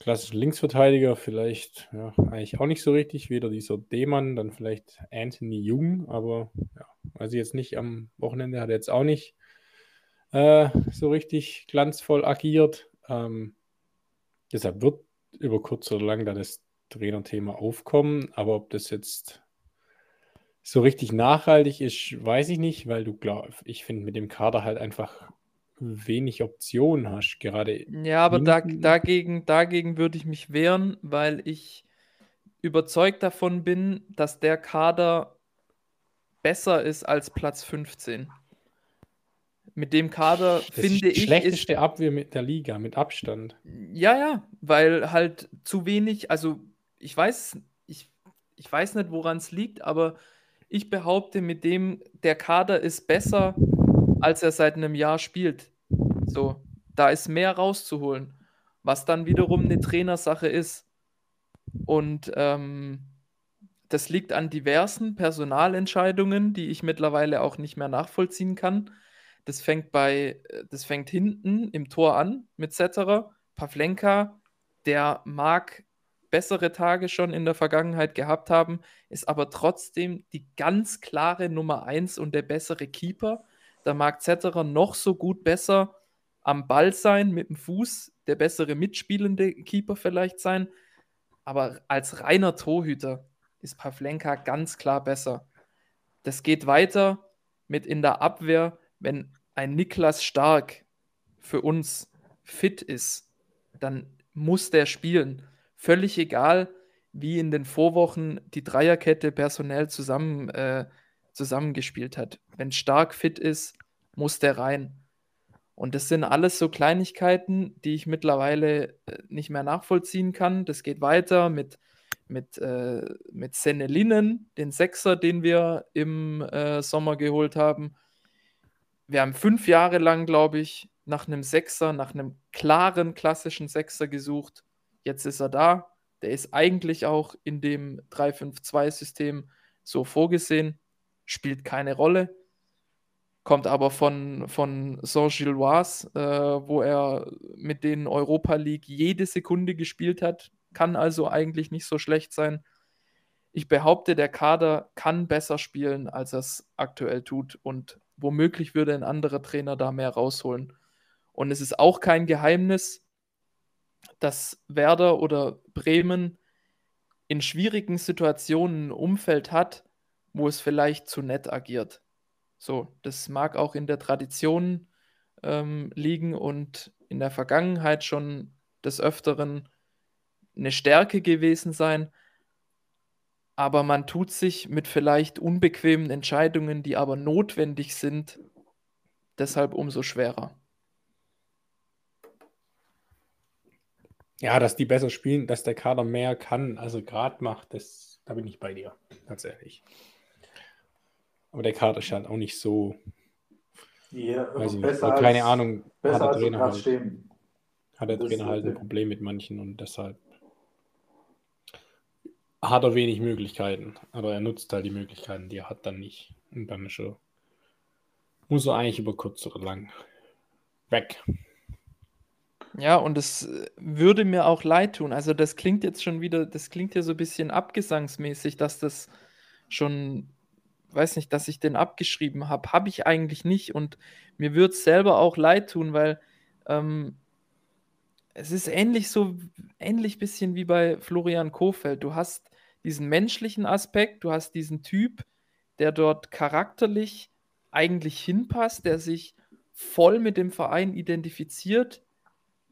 Klassischer Linksverteidiger vielleicht, ja, eigentlich auch nicht so richtig. Weder dieser D-Mann, dann vielleicht Anthony Jung, aber ja, weiß ich jetzt nicht, am Wochenende hat er jetzt auch nicht äh, so richtig glanzvoll agiert. Ähm, deshalb wird über kurz oder lang da das Trainerthema aufkommen. Aber ob das jetzt so richtig nachhaltig ist, weiß ich nicht, weil du glaubst, ich finde mit dem Kader halt einfach wenig Optionen hast. Gerade Ja, aber da, dagegen, dagegen würde ich mich wehren, weil ich überzeugt davon bin, dass der Kader besser ist als Platz 15. Mit dem Kader das finde ist die ich. schlechteste Abwehr mit der Liga, mit Abstand. Ja, ja, weil halt zu wenig, also ich weiß, ich, ich weiß nicht, woran es liegt, aber ich behaupte, mit dem, der Kader ist besser, als er seit einem Jahr spielt. So, da ist mehr rauszuholen, was dann wiederum eine Trainersache ist. Und ähm, das liegt an diversen Personalentscheidungen, die ich mittlerweile auch nicht mehr nachvollziehen kann. Das fängt bei, das fängt hinten im Tor an mit Zetterer. Pavlenka, der mag bessere Tage schon in der Vergangenheit gehabt haben, ist aber trotzdem die ganz klare Nummer 1 und der bessere Keeper. Da mag Zetterer noch so gut besser am Ball sein, mit dem Fuß, der bessere mitspielende Keeper vielleicht sein. Aber als reiner Torhüter ist Pavlenka ganz klar besser. Das geht weiter mit in der Abwehr, wenn ein Niklas Stark für uns fit ist, dann muss der spielen. Völlig egal, wie in den Vorwochen die Dreierkette personell zusammen, äh, zusammengespielt hat. Wenn Stark fit ist, muss der rein. Und das sind alles so Kleinigkeiten, die ich mittlerweile äh, nicht mehr nachvollziehen kann. Das geht weiter mit, mit, äh, mit Senelinen, den Sechser, den wir im äh, Sommer geholt haben. Wir haben fünf Jahre lang, glaube ich, nach einem Sechser, nach einem klaren klassischen Sechser gesucht. Jetzt ist er da. Der ist eigentlich auch in dem 3-5-2-System so vorgesehen, spielt keine Rolle kommt aber von, von Saint-Gilloise, äh, wo er mit den Europa League jede Sekunde gespielt hat, kann also eigentlich nicht so schlecht sein. Ich behaupte, der Kader kann besser spielen, als er es aktuell tut und womöglich würde ein anderer Trainer da mehr rausholen. Und es ist auch kein Geheimnis, dass Werder oder Bremen in schwierigen Situationen ein Umfeld hat, wo es vielleicht zu nett agiert. So, das mag auch in der Tradition ähm, liegen und in der Vergangenheit schon des Öfteren eine Stärke gewesen sein. Aber man tut sich mit vielleicht unbequemen Entscheidungen, die aber notwendig sind, deshalb umso schwerer. Ja, dass die besser spielen, dass der Kader mehr kann, also gerade macht, das, da bin ich bei dir, ganz ehrlich. Aber der Kader scheint auch nicht so. Ja, weiß ich besser nicht. Keine als, Ahnung. Besser hat der als Trainer Trainer halt, stehen. hat der Das Trainer halt ein. Problem mit manchen und deshalb hat er wenig Möglichkeiten. Aber er nutzt halt die Möglichkeiten, die er hat, dann nicht. Und dann ist er, muss er eigentlich über kurz oder lang weg. Ja, und es äh, würde mir auch leid tun. Also das klingt jetzt schon wieder, das klingt ja so ein bisschen abgesangsmäßig, dass das schon, weiß nicht, dass ich den abgeschrieben habe. Habe ich eigentlich nicht. Und mir würde es selber auch leid tun, weil ähm, es ist ähnlich so, ähnlich bisschen wie bei Florian Kofeld. Du hast diesen menschlichen Aspekt, du hast diesen Typ, der dort charakterlich eigentlich hinpasst, der sich voll mit dem Verein identifiziert,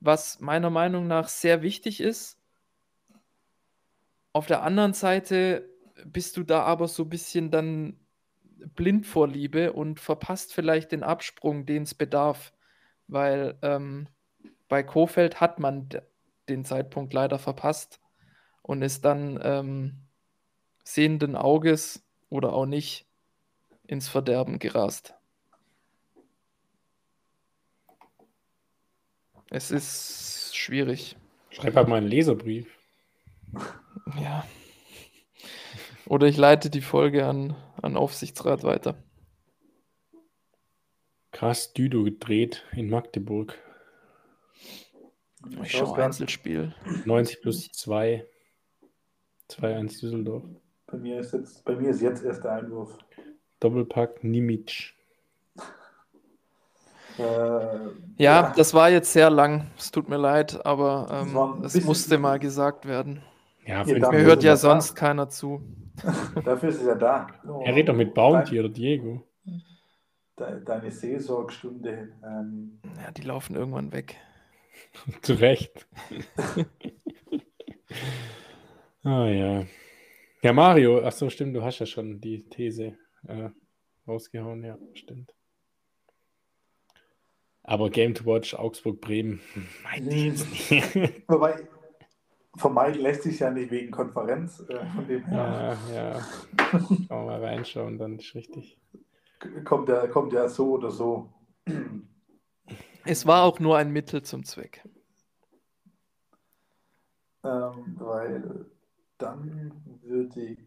was meiner Meinung nach sehr wichtig ist. Auf der anderen Seite bist du da aber so ein bisschen dann blind vor Liebe und verpasst vielleicht den Absprung, den es bedarf, weil ähm, bei Kofeld hat man den Zeitpunkt leider verpasst und ist dann ähm, sehenden Auges oder auch nicht ins Verderben gerast. Es ist schwierig. Schreib halt mal einen Leserbrief. Ja. Oder ich leite die Folge an, an Aufsichtsrat weiter. Krass Düdo gedreht in Magdeburg. Ich schaue Einzelspiel. 90 plus 2. 2-1 Düsseldorf. bei, mir ist jetzt, bei mir ist jetzt erst der Einwurf. Doppelpack Nimic. Äh, Ja, das war jetzt sehr lang. Es tut mir leid, aber ähm, es musste mal gesagt werden. Ja, da- Mir hört ja ja da. sonst keiner zu. Dafür ist es ja da. Oh. Er redet doch mit Bounty oder Diego. de, deine Seelsorgstunde. Ähm, Ja, die laufen irgendwann weg. Zu Recht. ah ja. Ja, Mario, ach so, stimmt, du hast ja schon die These äh, rausgehauen, ja, stimmt. Aber Game to Watch Augsburg-Bremen, weiß ich jetzt nicht. wobei, vermeiden lässt sich ja nicht wegen Konferenz. Äh, von dem her ja, ja. Schauen wir mal reinschauen, dann ist richtig. kommt, ja, kommt ja so oder so. Es war auch nur ein Mittel zum Zweck. Ähm, weil dann würde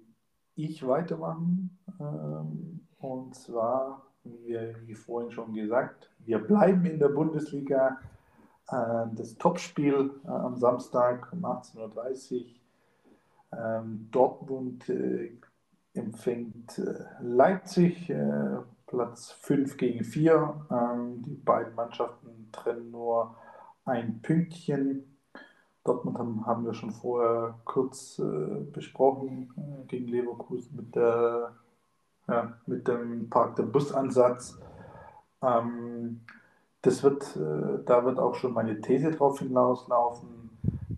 ich weitermachen. Ähm, und zwar, wie, vorhin schon gesagt, wir bleiben in der Bundesliga. Äh, das Topspiel äh, am Samstag um 18.30 Uhr. Ähm, Dortmund äh, empfängt äh, Leipzig, äh, Platz 5 gegen 4. Ähm, die beiden Mannschaften trennen nur ein Pünktchen. Dortmund haben, haben wir schon vorher kurz äh, besprochen äh, gegen Leverkusen mit, der, ja, mit dem Park der Busansatz. Ähm, das wird, äh, da wird auch schon meine These drauf hinauslaufen,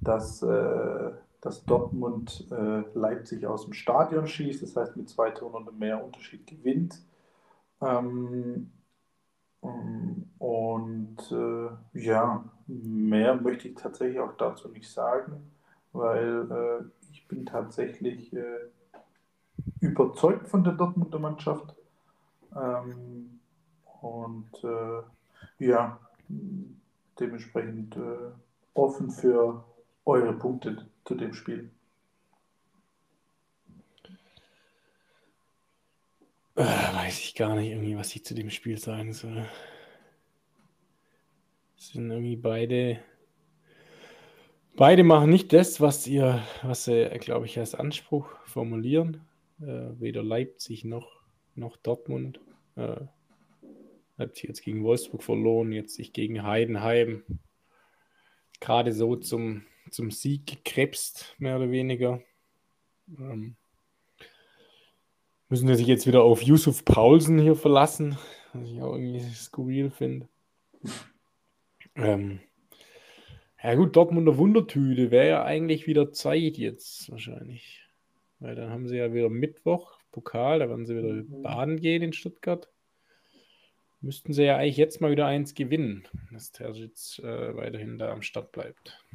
dass, äh, dass Dortmund äh, Leipzig aus dem Stadion schießt, das heißt mit zwei Toren und mehr Unterschied gewinnt. Ähm, ähm, und äh, ja, mehr möchte ich tatsächlich auch dazu nicht sagen, weil äh, ich bin tatsächlich äh, überzeugt von der Dortmunder Mannschaft. Ähm, und äh, ja, dementsprechend äh, offen für eure Punkte zu dem Spiel. Äh, weiß ich gar nicht irgendwie, was ich zu dem Spiel sagen soll. Es sind irgendwie beide. Beide machen nicht das, was ihr, was sie, glaube ich, als Anspruch formulieren. Äh, weder Leipzig noch, noch Dortmund. Äh, Leipzig jetzt gegen Wolfsburg verloren, jetzt sich gegen Heidenheim gerade so zum, zum Sieg gekrebst, mehr oder weniger. Ähm, müssen wir sich jetzt wieder auf Yusuf Paulsen hier verlassen, was ich auch irgendwie skurril finde. Ähm, ja gut, Dortmunder Wundertüte wäre ja eigentlich wieder Zeit jetzt wahrscheinlich. Weil dann haben sie ja wieder Mittwoch Pokal, da werden sie wieder baden gehen in Stuttgart. Müssten sie ja eigentlich jetzt mal wieder eins gewinnen, dass Terzic äh, weiterhin da am Start bleibt.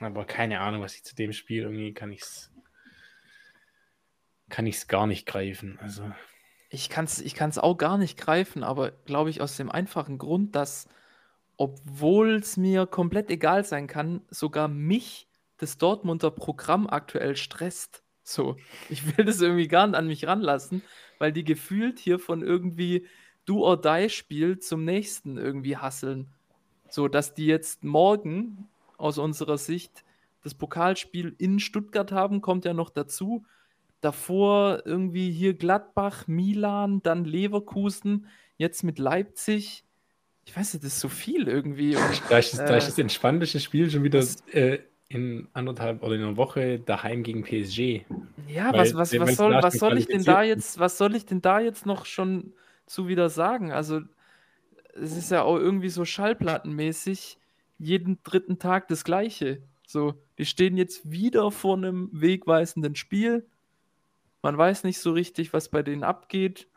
Aber keine Ahnung, was ich zu dem Spiel irgendwie kann ich's kann ich es gar nicht greifen. Also Ich kann es ich kann's auch gar nicht greifen, aber glaube ich aus dem einfachen Grund, dass, obwohl es mir komplett egal sein kann, sogar mich das Dortmunder Programm aktuell stresst. So, ich will das irgendwie gar nicht an mich ranlassen, weil die gefühlt hier von irgendwie Do-or-Die-Spiel zum nächsten irgendwie hasseln. So, dass die jetzt morgen aus unserer Sicht das Pokalspiel in Stuttgart haben, kommt ja noch dazu. Davor irgendwie hier Gladbach, Milan, dann Leverkusen, jetzt mit Leipzig. Ich weiß nicht, das ist so viel irgendwie. Und, da ist, ist äh, das entspannte Spiel schon wieder das- äh, in anderthalb oder in einer Woche daheim gegen PSG. Ja, Weil- was, was, was, soll, was soll ich denn da ist. jetzt, was soll ich denn da jetzt noch schon zu wieder sagen? Also, es ist ja auch irgendwie so schallplattenmäßig jeden dritten Tag das Gleiche. So, wir stehen jetzt wieder vor einem wegweisenden Spiel. Man weiß nicht so richtig, was bei denen abgeht.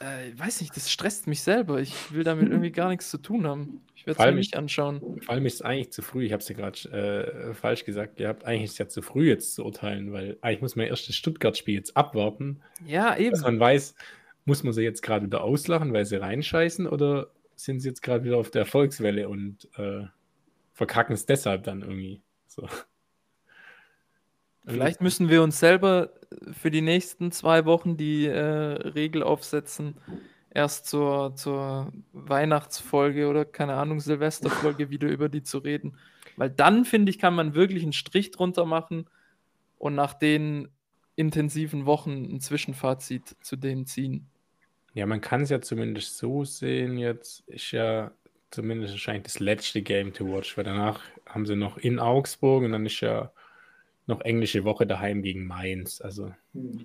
Äh, ich weiß nicht, das stresst mich selber. Ich will damit irgendwie gar nichts zu tun haben. Ich werde es mir nicht anschauen. Vor allem ist es eigentlich zu früh. Ich habe es ja gerade äh, falsch gesagt gehabt. Eigentlich ist es ja zu früh jetzt zu urteilen, weil eigentlich muss man erst das Stuttgart-Spiel jetzt abwarten, Ja, dass eben. man weiß, muss man sie jetzt gerade wieder auslachen, weil sie reinscheißen oder sind sie jetzt gerade wieder auf der Erfolgswelle und äh, verkacken es deshalb dann irgendwie. So. Vielleicht müssen wir uns selber für die nächsten zwei Wochen die äh, Regel aufsetzen, erst zur, zur Weihnachtsfolge oder keine Ahnung, Silvesterfolge wieder über die zu reden. Weil dann, finde ich, kann man wirklich einen Strich drunter machen und nach den intensiven Wochen ein Zwischenfazit zu denen ziehen. Ja, man kann es ja zumindest so sehen. Jetzt ist ja zumindest wahrscheinlich das letzte Game to watch, weil danach haben sie noch in Augsburg und dann ist ja noch englische Woche daheim gegen Mainz. Also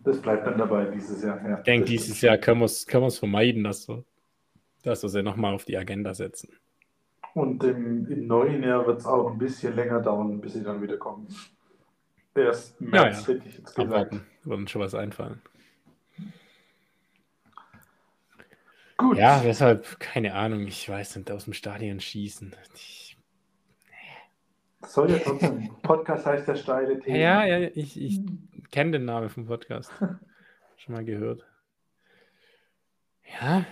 Das bleibt dann dabei dieses Jahr. Ja, ich denke, dieses. Jahr können wir es können wir's vermeiden, dass wir, dass wir sie nochmal auf die Agenda setzen. Und im, im neuen Jahr wird es auch ein bisschen länger dauern, bis sie dann wieder kommen. Erst März ja. hätte ich jetzt gesagt. Abwarten, wird uns schon was einfallen. Gut. Ja, deshalb, keine Ahnung, ich weiß nicht, aus dem Stadion schießen. Ich, soll ja trotzdem. Podcast heißt der steile Themen. ja, ja, ich, ich kenne den Namen vom Podcast. Schon mal gehört. Ja,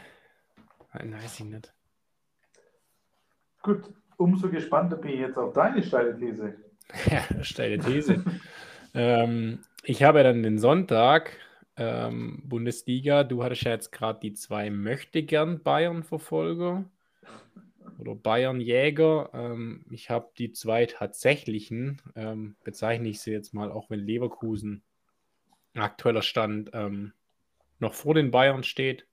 Nein, weiß ich nicht. Gut, umso gespannter bin ich jetzt auf deine steile These. Ja, steile These. ähm, ich habe dann den Sonntag ähm, Bundesliga. Du hattest ja jetzt gerade die zwei möchtegern Bayern-Verfolger oder Bayern-Jäger. Ähm, ich habe die zwei tatsächlichen, ähm, bezeichne ich sie jetzt mal, auch wenn Leverkusen aktueller Stand ähm, noch vor den Bayern steht.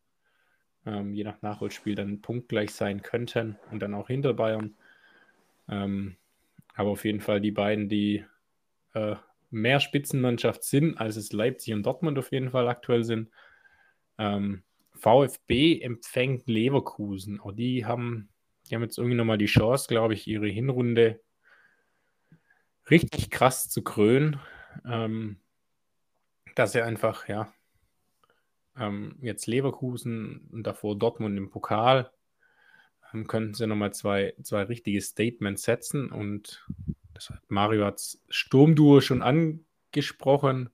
Ähm, je nach Nachholspiel dann punktgleich sein könnten und dann auch hinter Bayern. Ähm, aber auf jeden Fall die beiden, die äh, mehr Spitzenmannschaft sind, als es Leipzig und Dortmund auf jeden Fall aktuell sind. Ähm, VfB empfängt Leverkusen. Auch die haben, die haben jetzt irgendwie nochmal die Chance, glaube ich, ihre Hinrunde richtig krass zu krönen. Ähm, dass sie einfach, ja, ähm, jetzt Leverkusen und davor Dortmund im Pokal ähm, könnten sie nochmal zwei, zwei richtige Statements setzen und das hat Mario hat Sturmduo schon angesprochen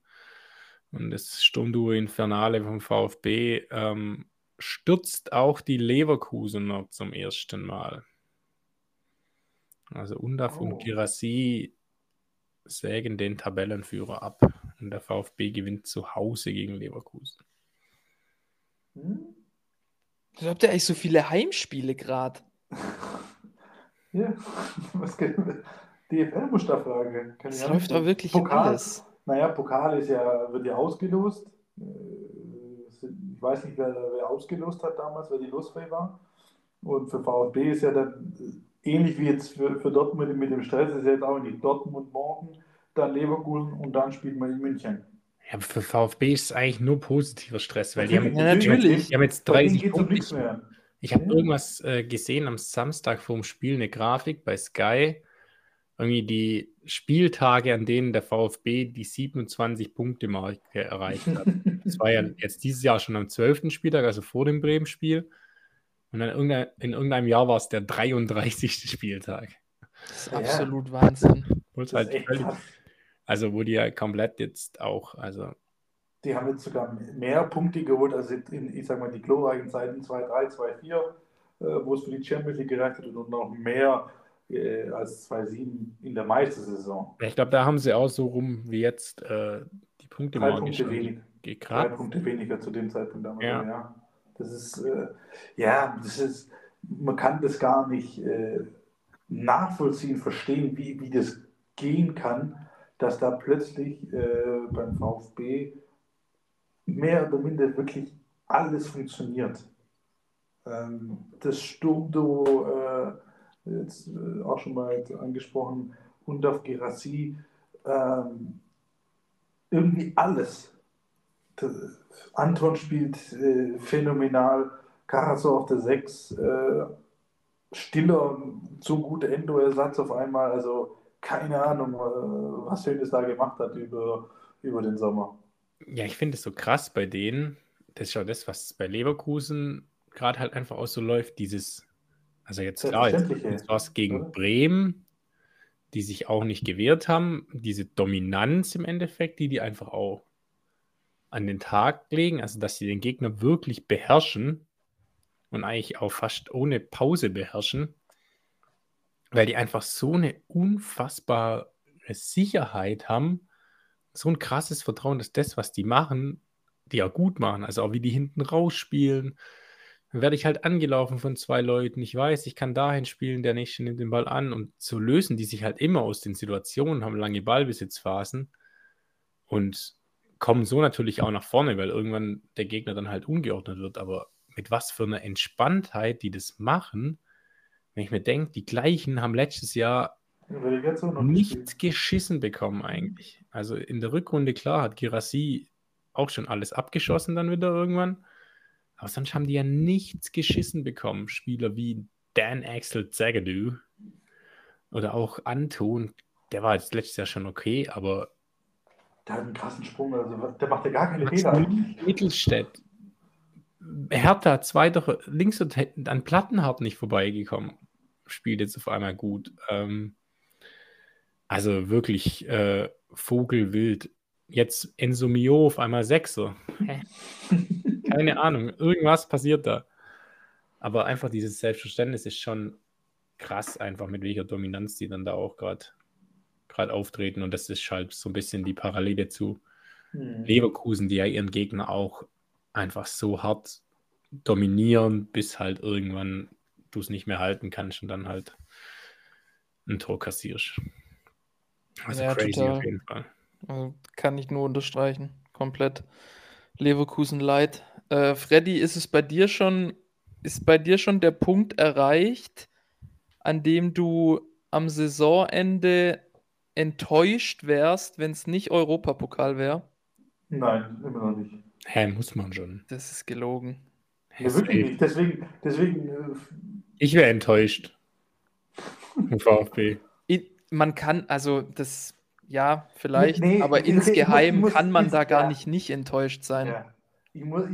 und das Sturmduo Infernale vom VfB ähm, stürzt auch die Leverkusener zum ersten Mal. Also Undaf Oh. und Girassi sägen den Tabellenführer ab und der VfB gewinnt zu Hause gegen Leverkusen. Hm? Wieso habt ihr eigentlich so viele Heimspiele gerade? Ja, was geht? DFL muss da fragen. Kann auch läuft doch wirklich Pokal, alles. Naja, Pokal ist ja, wird ja ausgelost. Ich weiß nicht, wer, wer ausgelost hat damals, wer die losfrei war. Und für VfB ist ja dann äh, ähnlich wie jetzt für, für Dortmund mit dem Stress, ist ja jetzt auch nicht Dortmund morgen, dann Leverkusen und dann spielt man in München. Ja, für VfB ist es eigentlich nur positiver Stress, weil die haben, Ja, natürlich. die haben jetzt Bei denen 30 geht es um nichts Punkte. mehr. Ich habe Ja. irgendwas äh, gesehen am Samstag vorm Spiel, eine Grafik bei Sky. Irgendwie die Spieltage, an denen der VfB die 27-Punkte-Marke erreicht hat. Das war ja jetzt dieses Jahr schon am 12. Spieltag, also vor dem Bremen-Spiel. Und dann irgendein, in irgendeinem Jahr war es der 33. Spieltag. Das ist Ja. absolut Wahnsinn. Halt völlig, also wo die ja komplett jetzt auch, also Die haben jetzt sogar mehr Punkte geholt als in, ich sag mal, die glorreichen Zeiten 2-3, 2-4, äh, wo es für die Champions League gereicht hat und noch mehr äh, als 2-7 in der Meistersaison. ich glaube, da haben sie auch so rum wie jetzt äh, die Punkte Drei mal Punkte wenig. Drei. Punkte weniger zu dem Zeitpunkt damals. Ja. ja. Das ist, äh, ja, das ist, man kann das gar nicht äh, nachvollziehen, verstehen, wie, wie das gehen kann, dass da plötzlich äh, beim VfB mehr oder minder wirklich alles funktioniert. Ähm, das Sturmduo, äh, jetzt äh, auch schon mal angesprochen, Undaf Gerassi, ähm, irgendwie alles. Das, Anton spielt äh, phänomenal, Karasor auf der 6, äh, Stiller, so gute Endo-Ersatz auf einmal, also keine Ahnung, äh, was Hönes da gemacht hat über, über den Sommer. Ja, ich finde es so krass bei denen. Das ist ja das, was bei Leverkusen gerade halt einfach auch so läuft. Dieses, also jetzt klar, jetzt, jetzt war es gegen oder? Bremen, die sich auch nicht gewehrt haben. Diese Dominanz im Endeffekt, die die einfach auch an den Tag legen, also dass sie den Gegner wirklich beherrschen und eigentlich auch fast ohne Pause beherrschen, weil die einfach so eine unfassbare Sicherheit haben, so ein krasses Vertrauen, dass das, was die machen, die ja gut machen, also auch wie die hinten rausspielen. Dann werde ich halt angelaufen von zwei Leuten. Ich weiß, ich kann dahin spielen, der nächste nimmt den Ball an. Und so lösen die sich halt immer aus den Situationen, haben lange Ballbesitzphasen und kommen so natürlich auch nach vorne, weil irgendwann der Gegner dann halt ungeordnet wird. Aber mit was für einer Entspanntheit die das machen, wenn ich mir denke, die gleichen haben letztes Jahr nichts geschissen bekommen eigentlich. Also in der Rückrunde, klar, hat Girassi auch schon alles abgeschossen dann wieder irgendwann. Aber sonst haben die ja nichts geschissen bekommen. Spieler wie Dan Axel Zagadou oder auch Anton, der war jetzt letztes Jahr schon okay, aber. Der hat einen krassen Sprung, also der macht ja gar keine Fehler. Mittelstädt. Hertha, zweiter links und an Plattenhardt nicht vorbeigekommen. Spielt jetzt auf einmal gut. Ähm, also wirklich äh, Vogelwild. Jetzt Enzo Mio auf einmal Sechser. Keine Ahnung. Irgendwas passiert da. Aber einfach dieses Selbstverständnis ist schon krass, einfach mit welcher Dominanz die dann da auch gerade auftreten. Und das ist halt so ein bisschen die Parallele zu mhm. Leverkusen, die ja ihren Gegner auch einfach so hart dominieren, bis halt irgendwann du es nicht mehr halten kannst und dann halt ein Tor kassierst. Also ja, crazy total. auf jeden Fall. Also kann ich nur unterstreichen. Komplett Leverkusen leid. Äh, Freddy, ist es bei dir schon, ist bei dir schon der Punkt erreicht, an dem du am Saisonende enttäuscht wärst, wenn es nicht Europapokal wäre? Nein, immer noch nicht. Hä, muss man schon. Das ist gelogen. Ja, wirklich nicht. Deswegen, deswegen. Äh, ich wäre enttäuscht. VfB. Man kann, also das, ja, vielleicht, nee, aber nee, insgeheim muss, kann man da gar ja. nicht nicht enttäuscht sein. Ja. Ich, muss,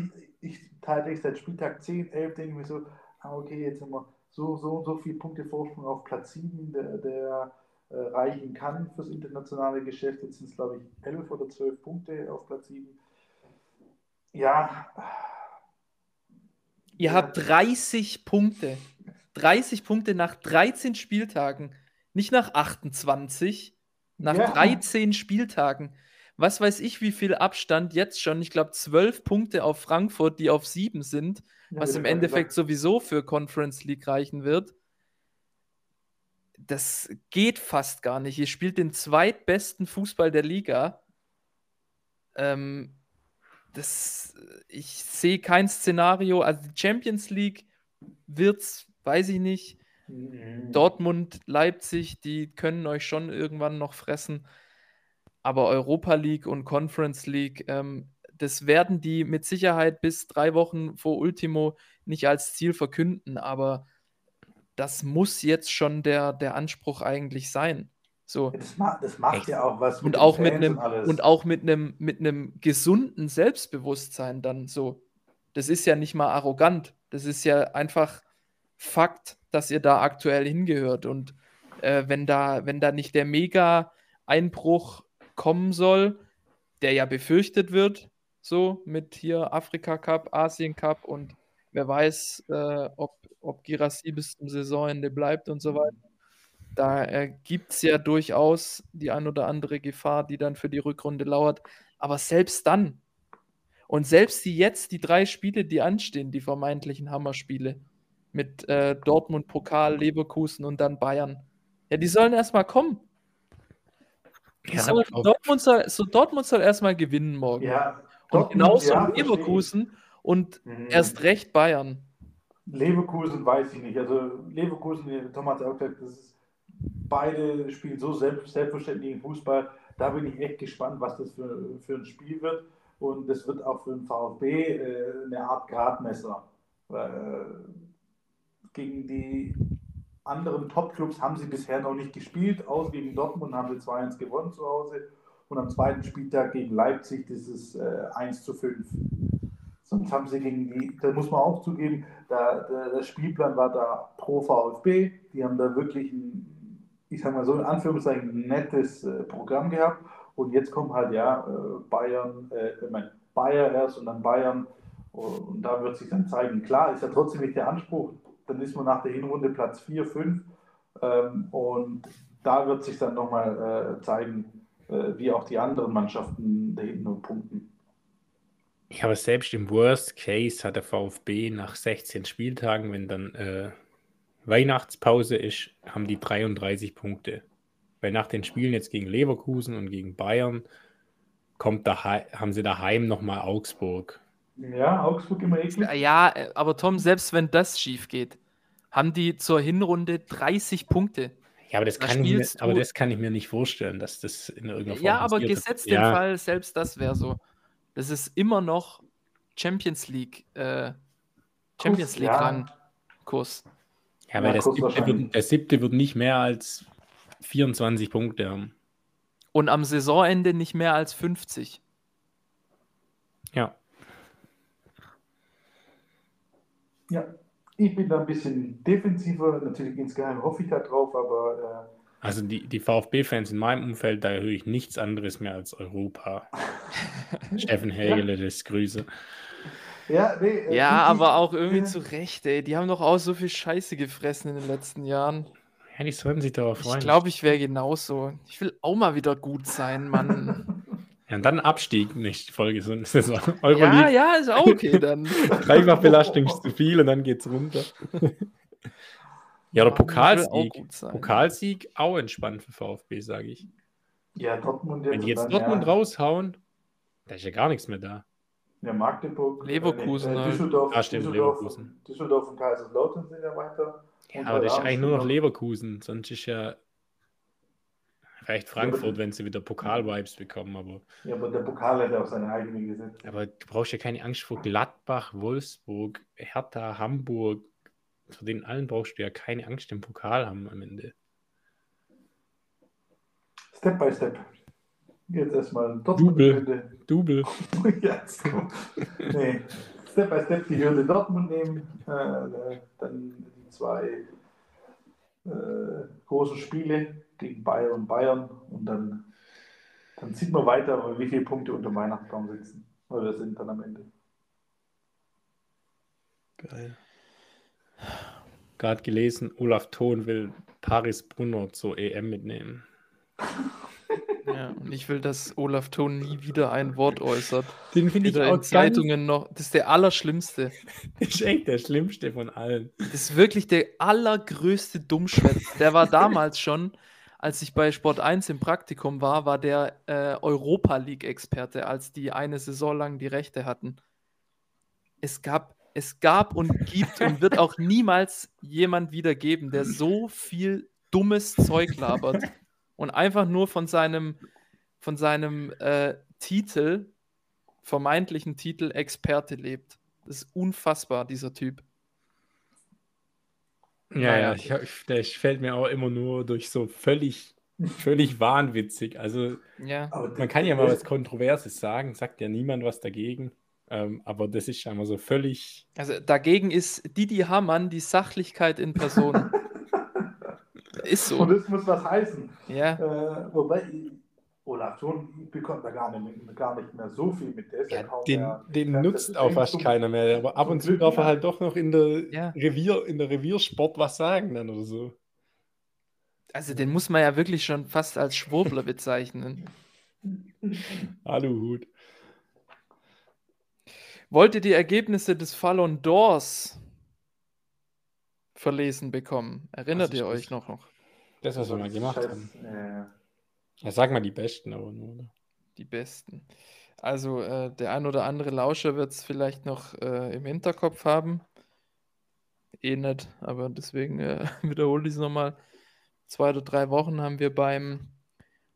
ich, ich teile seit Spieltag 10, 11, denke ich mir so, ah, okay, jetzt haben wir so, so und so viele Punkte Vorsprung auf Platz 7, der, der äh, reichen kann fürs internationale Geschäft. Jetzt sind es, glaube ich, 11 oder 12 Punkte auf Platz 7. Ja. Ihr ja. habt 30 Punkte. 30 Punkte nach 13 Spieltagen. Nicht nach 28, nach ja. 13 Spieltagen. Was weiß ich, wie viel Abstand jetzt schon. Ich glaube, 12 Punkte auf Frankfurt, die auf 7 sind, ja, was im Endeffekt gesagt. sowieso für Conference League reichen wird. Das geht fast gar nicht. Ihr spielt den zweitbesten Fußball der Liga. Ähm, das, ich sehe kein Szenario. Also die Champions League wird's, weiß ich nicht. Mhm. Dortmund, Leipzig, die können euch schon irgendwann noch fressen. Aber Europa League und Conference League, ähm, das werden die mit Sicherheit bis drei Wochen vor Ultimo nicht als Ziel verkünden. Aber das muss jetzt schon der, der Anspruch eigentlich sein. So. Das, macht, das macht ja auch was. und, auch mit einem, und, und auch mit einem mit einem gesunden Selbstbewusstsein dann so. Das ist ja nicht mal arrogant. Das ist ja einfach Fakt, dass ihr da aktuell hingehört. Und äh, wenn, da, wenn da nicht der Mega-Einbruch kommen soll, der ja befürchtet wird, so mit hier Afrika Cup, Asien Cup und wer weiß, äh, ob, ob Girassi bis zum Saisonende bleibt und so weiter. Da äh, gibt es ja durchaus die ein oder andere Gefahr, die dann für die Rückrunde lauert. Aber selbst dann, und selbst die jetzt, die drei Spiele, die anstehen, die vermeintlichen Hammerspiele, mit äh, Dortmund, Pokal, Leverkusen und dann Bayern. Ja, die sollen erstmal kommen. Ja, soll, Dortmund, soll, so Dortmund soll erstmal gewinnen morgen. Ja, und genauso ja, Leverkusen und mhm. erst recht Bayern. Leverkusen weiß ich nicht. Also Leverkusen, Thomas hat auch gesagt, das ist, beide spielen so selbst, selbstverständlichen Fußball. Da bin ich echt gespannt, was das für, für ein Spiel wird. Und das wird auch für den VfB äh, eine Art Gradmesser. Äh, gegen die anderen Top-Clubs haben sie bisher noch nicht gespielt. Aus gegen Dortmund haben sie 2-1 gewonnen zu Hause. Und am zweiten Spieltag gegen Leipzig dieses äh, 1 zu 5. Sonst haben sie gegen die, da muss man auch zugeben, da, der, der Spielplan war da pro VfB. Die haben da wirklich ein, ich sag mal so in Anführungszeichen, ein nettes äh, Programm gehabt. Und jetzt kommen halt ja äh, Bayern, äh, ich meine, Bayern erst und dann Bayern. Und da wird sich dann zeigen. Klar, ist ja trotzdem nicht der Anspruch, dann ist man nach der Hinrunde Platz 4, 5 ähm, und da wird sich dann nochmal äh, zeigen, äh, wie auch die anderen Mannschaften da hinten punkten. Ich habe selbst im Worst Case hat der VfB nach 16 Spieltagen, wenn dann äh, Weihnachtspause ist, haben die 33 Punkte. Weil nach den Spielen jetzt gegen Leverkusen und gegen Bayern kommt daheim, haben sie daheim nochmal Augsburg. Ja, Augsburg immer eklig. Ja, aber Tom, selbst wenn das schief geht, haben die zur Hinrunde 30 Punkte. Ja, aber das, Da kann ich mir, aber das kann ich mir nicht vorstellen, dass das in irgendeiner Form Ja, aber gesetzt den ja, Fall, selbst das wäre so. Das ist immer noch Champions League, äh, Champions ja. League Rang Kurs. Ja, weil Ja, der, siebte wird, der siebte wird nicht mehr als 24 Punkte haben. Und am Saisonende nicht mehr als 50. Ja. Ja, ich bin da ein bisschen defensiver. Natürlich insgeheim hoffe ich da drauf, aber Also die, die VfB-Fans in meinem Umfeld, da höre ich nichts anderes mehr als Europa. Steffen Hegele, das Grüße. äh, ja, nee, äh, Ja, ich- aber auch irgendwie äh, zu Recht, ey. Die haben doch auch so viel Scheiße gefressen in den letzten Jahren. Ja, die sollen sich darauf Ich freuen. glaube, ich wäre genauso. Ich will auch mal wieder gut sein, Mann. Ja, und dann Abstieg, nicht Folge, so eine Saison. ja, Euroleague, ja, ist auch okay dann. Dreifachbelastung ist zu viel und dann geht's runter. ja, oder auch Pokalsieg. Pokalsieg auch entspannt für VfB, sage ich. Ja, Dortmund jetzt. Wenn die jetzt dann, Dortmund ja, raushauen, da ist ja gar nichts mehr da. Ja, Magdeburg. Leverkusen äh, halt. Düsseldorf, Ah, stimmt, Düsseldorf, Leverkusen. Düsseldorf und Kaiserslautern sind ja weiter. Ja, aber das ist eigentlich nur noch- Leverkusen. Sonst ist ja vielleicht Frankfurt, wenn sie wieder Pokal-Vibes bekommen. Aber, Ja, aber der Pokal hat ja auch seine eigene gesetzt. aber du brauchst ja keine Angst vor Gladbach, Wolfsburg, Hertha, Hamburg. Vor denen allen brauchst du ja keine Angst im Pokal haben am Ende. Step by Step. Jetzt erstmal Dortmund. Double. Hürde. Double. Jetzt kommt. Nee. Step by Step die Hürde Dortmund nehmen. Äh, dann die zwei äh, großen Spiele gegen Bayern und Bayern. Und dann, dann sieht man weiter, wie viele Punkte unter dem Weihnachtsbaum sitzen. Oder sind dann am Ende. Geil. Gerade gelesen, Olaf Thon will Paris Brunner zur EM mitnehmen. Ja, und ich will, dass Olaf Thon nie wieder ein Wort äußert. Den finde ich auch in Zeitungen noch. Das ist der Allerschlimmste. Ganz, ist echt der schlimmste von allen. Das ist wirklich der allergrößte Dummschwätz. Der war damals schon, als ich bei Sport 1 im Praktikum war, war der äh, Europa League-Experte, als die eine Saison lang die Rechte hatten. Es gab, es gab und gibt und wird auch niemals jemand wieder geben, der so viel dummes Zeug labert und einfach nur von seinem, von seinem äh, Titel, vermeintlichen Titel Experte lebt. Das ist unfassbar, dieser Typ. Ja, ja, ich, ich, der fällt mir auch immer nur durch so völlig, völlig wahnwitzig. Also Ja. Man kann ja mal was Kontroverses sagen, sagt ja niemand was dagegen. Ähm, aber das ist einmal so völlig. Also dagegen ist Didi Hamann die Sachlichkeit in Person. ist Und so. das muss was heißen. Ja. Äh, wobei, Olaf Thon bekommt da gar nicht, gar nicht mehr so viel mit. Der ja, Ja, den, mehr. den Ja, das nutzt auch fast keiner mehr. Aber ab und zu darf er ja. halt doch noch in der Ja. Revier, in der Reviersport was sagen dann oder so. Also den muss man ja wirklich schon fast als Schwurbler bezeichnen. Aluhut. Wollt ihr die Ergebnisse des Fallon d'Ors verlesen bekommen? Erinnert ihr euch noch? noch? Das, was wir mal gemacht Scheiß, haben. äh, Ja, sag mal die besten, aber nur. Oder? Die besten. Also äh, der ein oder andere Lauscher wird es vielleicht noch äh, im Hinterkopf haben. Eh nicht, aber deswegen äh, wiederhole ich es nochmal. Zwei oder drei Wochen haben wir beim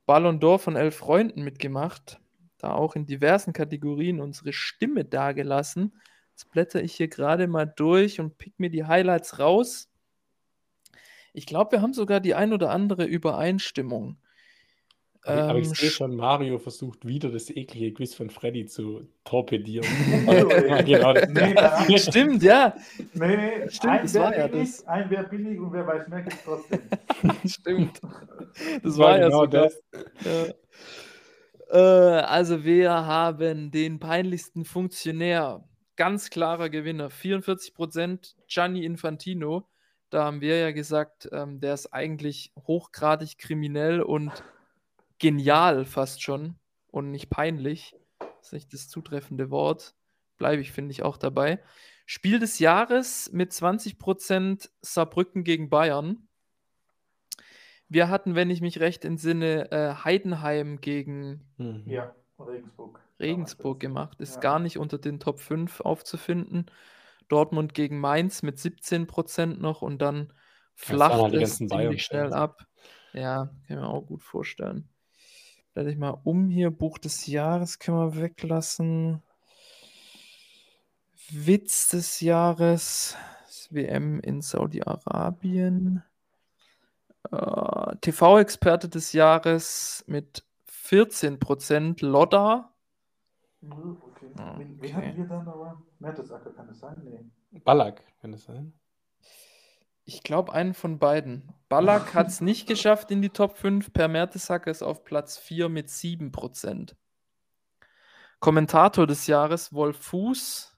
Ballon d'Or von elf Freunden mitgemacht. Da auch in diversen Kategorien unsere Stimme dagelassen. Jetzt blätter ich hier gerade mal durch und pick mir die Highlights raus. Ich glaube, wir haben sogar die ein oder andere Übereinstimmung. Aber, ich Ähm, sehe schon, Mario versucht wieder das eklige Quiz von Freddy zu torpedieren. Also, genau. Nee, Stimmt, ja. nee, nee, Stimmt, ein das wer war ja billig, das. Ein wer billig und wer weiß mehr gibt trotzdem. Stimmt. Das war war ja genau sogar. das. Ja. Äh, also wir haben den peinlichsten Funktionär. Ganz klarer Gewinner. 44% Gianni Infantino. Da haben wir ja gesagt, ähm, der ist eigentlich hochgradig kriminell und genial fast schon und nicht peinlich. Das ist nicht das zutreffende Wort. Bleibe ich, finde ich, auch dabei. Spiel des Jahres mit 20% Saarbrücken gegen Bayern. Wir hatten, wenn ich mich recht entsinne, äh, Heidenheim gegen Mhm. Ja, Regensburg. Regensburg gemacht. Ist Ja. gar nicht unter den Top 5 aufzufinden. Dortmund gegen Mainz mit 17% noch und dann flacht halt die es ganzen ziemlich Bayern-Fans. schnell ab. Ja, kann ich mir auch gut vorstellen. Stell dich mal um hier. Buch des Jahres können wir weglassen. Witz des Jahres. Das WM in Saudi-Arabien. Äh, TV-Experte des Jahres mit 14% Lodda. Okay. Ah, Wen, okay. hatten wir dann aber? Mertesacker kann das sein? Nee. Ballack, kann das sein? Ich glaube, einen von beiden. Ballack hat es nicht geschafft in die Top 5. Per Mertesacker ist auf Platz 4 mit 7%. Kommentator des Jahres, Wolf Fuß,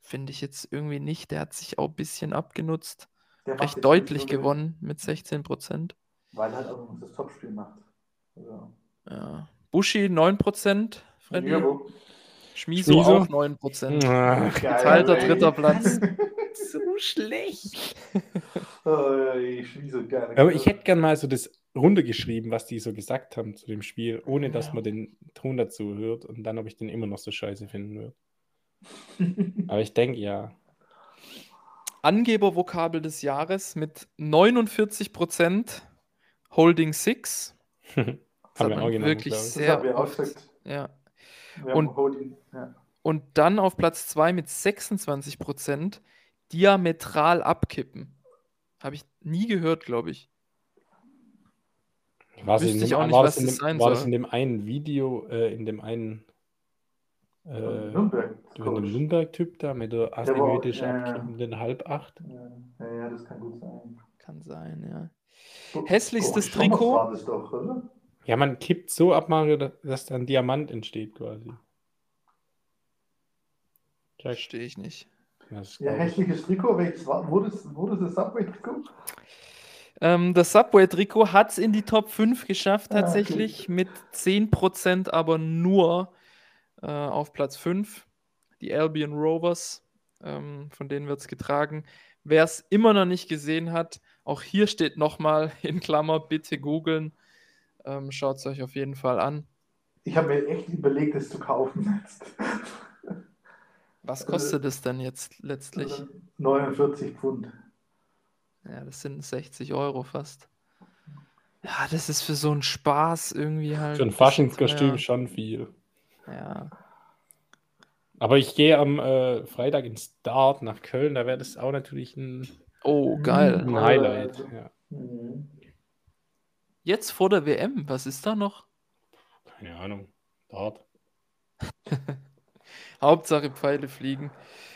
finde ich jetzt irgendwie nicht. Der hat sich auch ein bisschen abgenutzt. Der Recht deutlich gewonnen mit 16%. Weil er halt auch das Topspiel macht. Also, Ja. Buschi 9%. Freddy. Schmiso, Schmiso? auch 9%. Ach, Geteilter dritter Platz. so schlecht. Oh, ich schieße gerne. Aber ich hätte gern mal so das runtergeschrieben, was die so gesagt haben zu dem Spiel, ohne dass Ja. man den Ton dazu hört und dann, ob ich den immer noch so scheiße finden würde. Aber ich denke ja. Angebervokabel des Jahres mit 49% Holding Six. Das Haben hat wir auch genommen, wirklich ich. das sehr haben wir oft. Ja. Und- Holding. Ja. Und dann auf Platz 2 mit 26% diametral abkippen. Habe ich nie gehört, glaube ich. War, ich auch nicht, war, was das in dem, sein war das in dem einen Video, äh, in dem einen äh. Nürnberg-Typ da mit der asymmetrisch ja, ja. abkippenden Halbacht? Ja, ja, das kann gut sein. Kann sein, ja. Hässlichstes Trikot? war das doch, oder? Ja, man kippt so ab, Mario, dass- dann Diamant entsteht quasi. Verstehe ich nicht. Das Ja, hässliches Trikot. Welches war? Wurde es, wurde es das Subway-Trikot? Ähm, das Subway-Trikot hat es in die Top 5 geschafft, Ah, okay. tatsächlich, mit 10% aber nur äh, auf Platz 5. Die Albion Rovers, ähm, von denen wird es getragen. Wer es immer noch nicht gesehen hat, auch hier steht nochmal in Klammer, bitte googeln. Ähm, Schaut es euch auf jeden Fall an. Ich habe mir echt überlegt, es zu kaufen jetzt. Was kostet es denn jetzt letztlich? 49 Pfund. Ja, das sind 60 Euro fast. Ja, das ist für so einen Spaß irgendwie halt. Für ein Faschingskostüm schon viel. Ja. Aber ich gehe am äh, Freitag ins Dart nach Köln, da wäre das auch natürlich ein, Oh, geil. ein Highlight. also- Ja. Mhm. Jetzt vor der WM, was ist da noch? Keine Ahnung. Dart. Hauptsache Pfeile fliegen.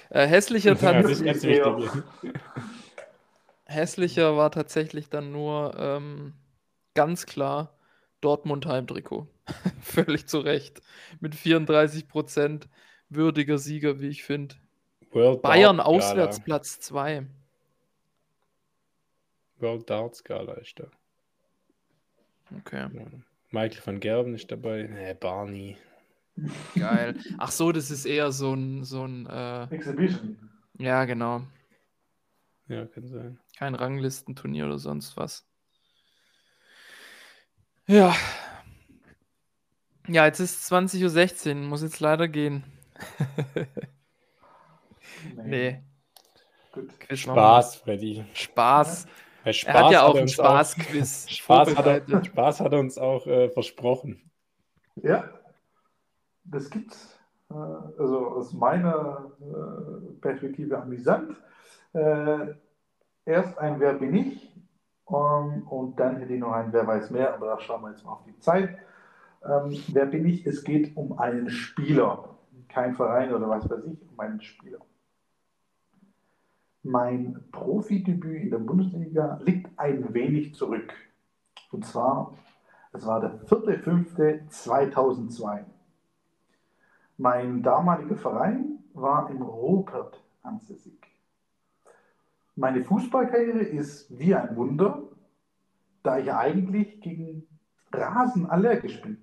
Äh, hässlicher, Tanz, Ja. hässlicher war tatsächlich dann nur ähm, ganz klar Dortmund Heimtrikot. Völlig zu Recht. Mit 34 Prozent würdiger Sieger, wie ich finde. Bayern Dart auswärts Platz 2. World Dart Skala ist da. Okay, Ja. Michael van Gerben ist dabei. Nee, Barney. geil. Ach so, das ist eher so ein, so ein äh, Exhibition. ja, genau. Ja, kann sein. Kein Ranglistenturnier oder sonst was. Ja. Ja, jetzt ist 20.16 Uhr, muss jetzt leider gehen. nee, Gut. Machen wir Spaß, Freddy. Spaß. Spaß Er hat ja auch er einen uns Spaßquiz Spaß hat, er. Spaß hat er uns auch äh, versprochen. Ja, das gibt's. Äh, also aus meiner äh, Perspektive amüsant. Äh, erst ein Wer bin ich ähm, und dann hätte ich noch ein Wer weiß mehr, aber da schauen wir jetzt mal auf die Zeit. Ähm, wer bin ich? Es geht um einen Spieler, kein Verein oder was weiß ich, um einen Spieler. Mein Profidebüt in der Bundesliga liegt ein wenig zurück. Und zwar, es war der 4.5.2002. Mein damaliger Verein war im Ruhrpott ansässig. Meine Fußballkarriere ist wie ein Wunder, da ich eigentlich gegen Rasen allergisch bin.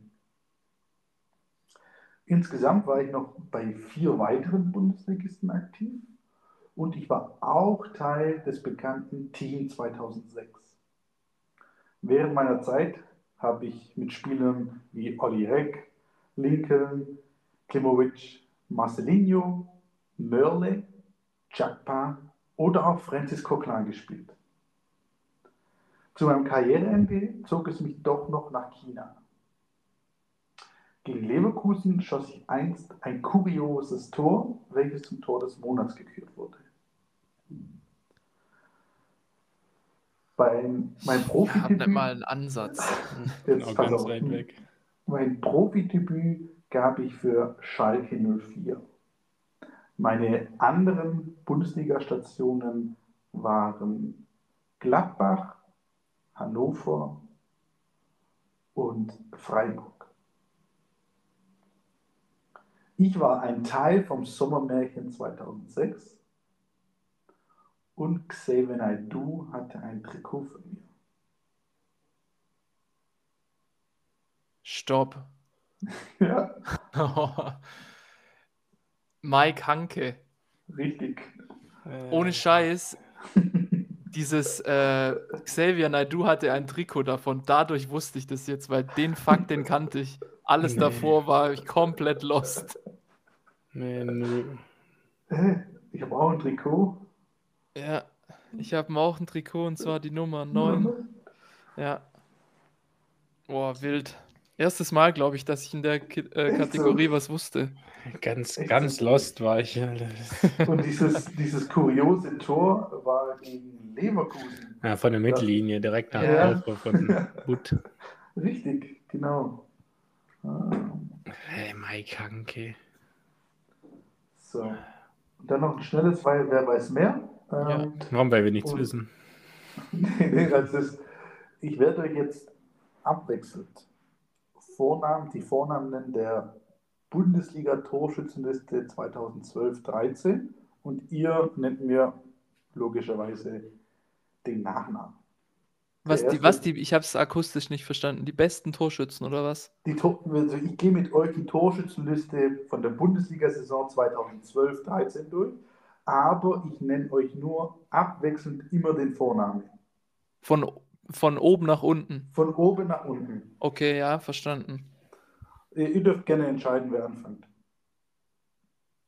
Insgesamt war ich noch bei vier weiteren Bundesligisten aktiv und ich war auch Teil des bekannten Team 2006. Während meiner Zeit habe ich mit Spielern wie Olli Reck, Lincoln, Klimovic, Marcelinho, Mörle, Chakpa oder auch Francis Coquelin gespielt. Zu meinem Karriereende zog es mich doch noch nach China. Gegen Leverkusen schoss ich einst ein kurioses Tor, welches zum Tor des Monats gekürt wurde. Beim, mein Ich habe Profidebüt, nicht mal einen Ansatz. jetzt pass ganz weit weg. mein Profidebüt gab ich für Schalke 04. Meine anderen Bundesliga-Stationen waren Gladbach, Hannover und Freiburg. Ich war ein Teil vom Sommermärchen 2006 und Xavier Naidoo hatte ein Trikot von mir. Stopp. Ja, Mike Hanke. richtig. Ohne Scheiß. Dieses äh, Xavier Naidoo hatte ein Trikot davon. Dadurch wusste ich das jetzt, weil den Fakt, den kannte ich. Alles Nee. davor war ich komplett lost. Nee. Hä? Ich habe auch ein Trikot. Ja, ich habe auch ein Trikot und zwar die Nummer 9. Ja. Boah, wild. Erstes Mal, glaube ich, dass ich in der Ki äh? Kategorie was wusste. Ganz, Echt ganz so? lost war ich. Und dieses, dieses kuriose Tor war gegen Leverkusen. Ja, von der Mittellinie, direkt nach Ja. Aufbau von Butt. Richtig, genau. Ah, Hey, Mike Hanke. So. Und dann noch ein schnelles, weil wer weiß mehr. Ähm, Warum, weil wir nichts Und- wissen? nee, das ist, ich werde euch jetzt abwechselnd Vornamen, die Vornamen nennen der Bundesliga-Torschützenliste 2012-13 und ihr nennt mir logischerweise den Nachnamen. Was die, was die, ich habe es akustisch nicht verstanden. Die besten Torschützen oder was? Die Tor, also ich gehe mit euch die Torschützenliste von der Bundesliga-Saison 2012-13 durch, aber ich nenne euch nur abwechselnd immer den Vornamen. Von, von oben nach unten. Von oben nach unten. Okay, ja, verstanden. Ihr ihr dürft gerne entscheiden, wer anfängt.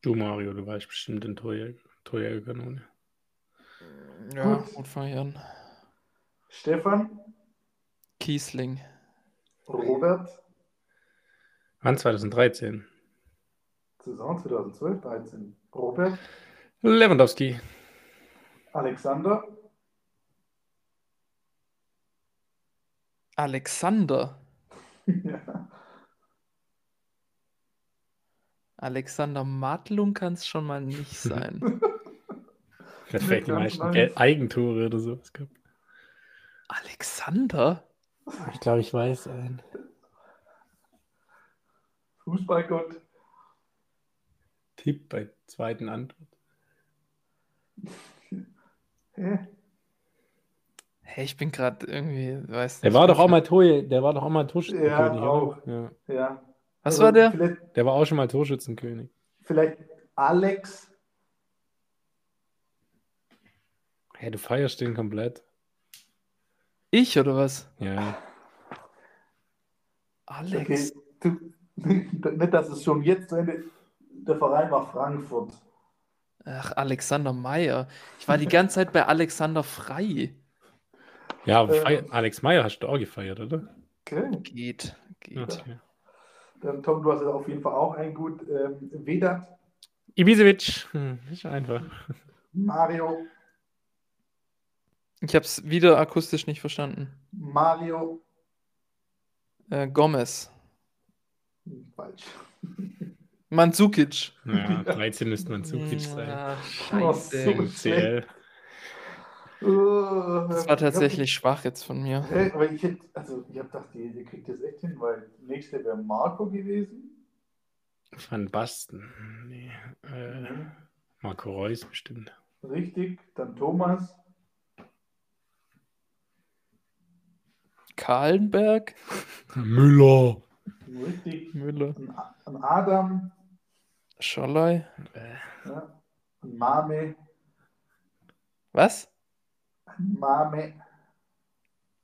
Du, Mario, du weißt bestimmt den Torjäger, Torjägerkanone. Ja, Gut. gut, fange ich an. Stefan, Kiesling. Robert, Wann 2013? Saison 2012-13. Robert, Lewandowski. Alexander, Alexander. ja, Alexander Matlung kann es schon mal nicht sein. Hat vielleicht die meisten Eigentore oder sowas gehabt. Alexander? Ich glaube, ich weiß einen. Fußballgott, Tipp bei zweiten Antwort. Hä? Hey, ich bin gerade irgendwie, weiß Der war doch auch mal Torjäger, der war doch auch mal Torschützenkönig, Ja, auch. Ja. Ja. Was Also war der? Der war auch schon mal Torschützenkönig. vielleicht Alex, Hey, du feierst den komplett. Ich oder was? Ja. Alex. okay, du, nicht, dass es schon jetzt zu Ende, der Verein war Frankfurt. Ach, Alexander Meyer. Ich war die ganze Zeit bei Alexander Frei. Ja, Äh. fei- Alex Meyer hast du auch gefeiert, oder? Okay. Geht, geht. Okay. Dann Tom, du hast auf jeden Fall auch ein gut. Ähm, Vedat, Ibisevic. Hm, ist einfach. Mario, Ich habe es wieder akustisch nicht verstanden. Mario, Äh, Gomez. Hm, falsch. Mandzukic. Ja, 13 müsste man Zukic sein. Ah, Oh, Scheiße. so. Das war tatsächlich schwach jetzt von mir. Hey, aber ich hätte, also ich habe gedacht, ihr, ihr kriegt das echt hin, weil der nächste wäre Marco gewesen. Van Basten. Nee. Äh, Marco Reus bestimmt. Richtig, dann Thomas, Kahlenberg? Müller. richtig, Müller. ein, A- ein Adam, Scholloy? ja, ein Mame, Was? Mame,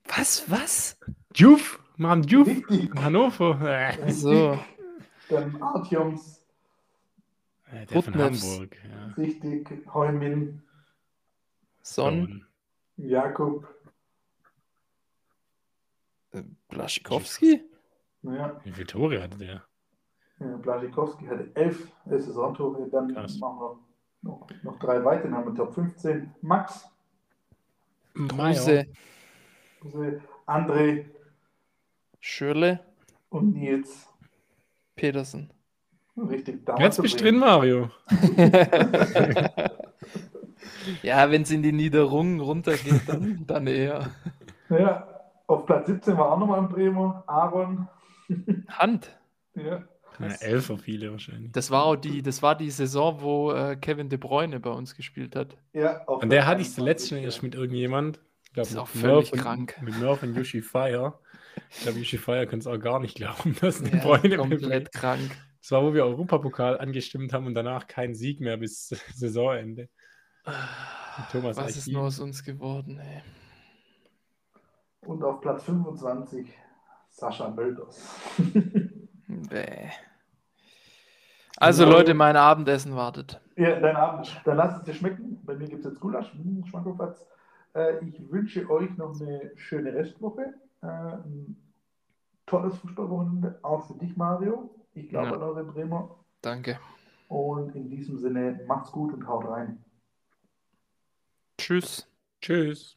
Was? Was? Juf. Mann, Juf. Hannover. Äh. So. dann Artjoms, der von. Hamburg. Ja. richtig, Heumin, Son, Jakob. äh, Blaschikowski? Ja, Wie viele Tore hatte der? Äh, Blaschikowski hatte elf Saisontore. Dann Krass. machen wir noch, noch drei weitere, dann haben wir Top 15. Max, also André Schürle, und Nils. Petersen. Richtig, da Jetzt bist du drin, Mario. ja, wenn es in die Niederungen runtergeht, dann, dann eher. Ja, auf Platz 17 war auch nochmal ein Bremer, Aaron. Hand. Ja, Ja, Elfer viele wahrscheinlich. Das war auch die, das war die Saison, wo äh, Kevin De Bruyne bei uns gespielt hat. ja auf Und der hatte ich zuletzt schon 21, erst mit irgendjemand. Ich glaube, Das ist auch völlig Murph und- krank. Mit Murph und Yoshi Fire. Ich glaube, Yoshi Fire kann es auch gar nicht glauben, dass Ja, Freunde komplett krank. Das war, wo wir Europapokal angestimmt haben und danach kein Sieg mehr bis Saisonende. Thomas Was ist Akin. nur aus uns geworden, ey? Und auf Platz 25 Sascha Mölders. Bäh. Also Ja. Leute, mein Abendessen wartet. ja, dein Abend. Dann lass es dir schmecken. Bei mir gibt es jetzt Gulasch. Hm, Schmackofatz. Äh, ich wünsche euch noch eine schöne Restwoche. Äh, ein tolles Fußballwochenende. Auch für dich, Mario. Ich glaube Ja. an eure Bremer. Danke. Und in diesem Sinne, macht's gut und haut rein. Tschüss. Tschüss.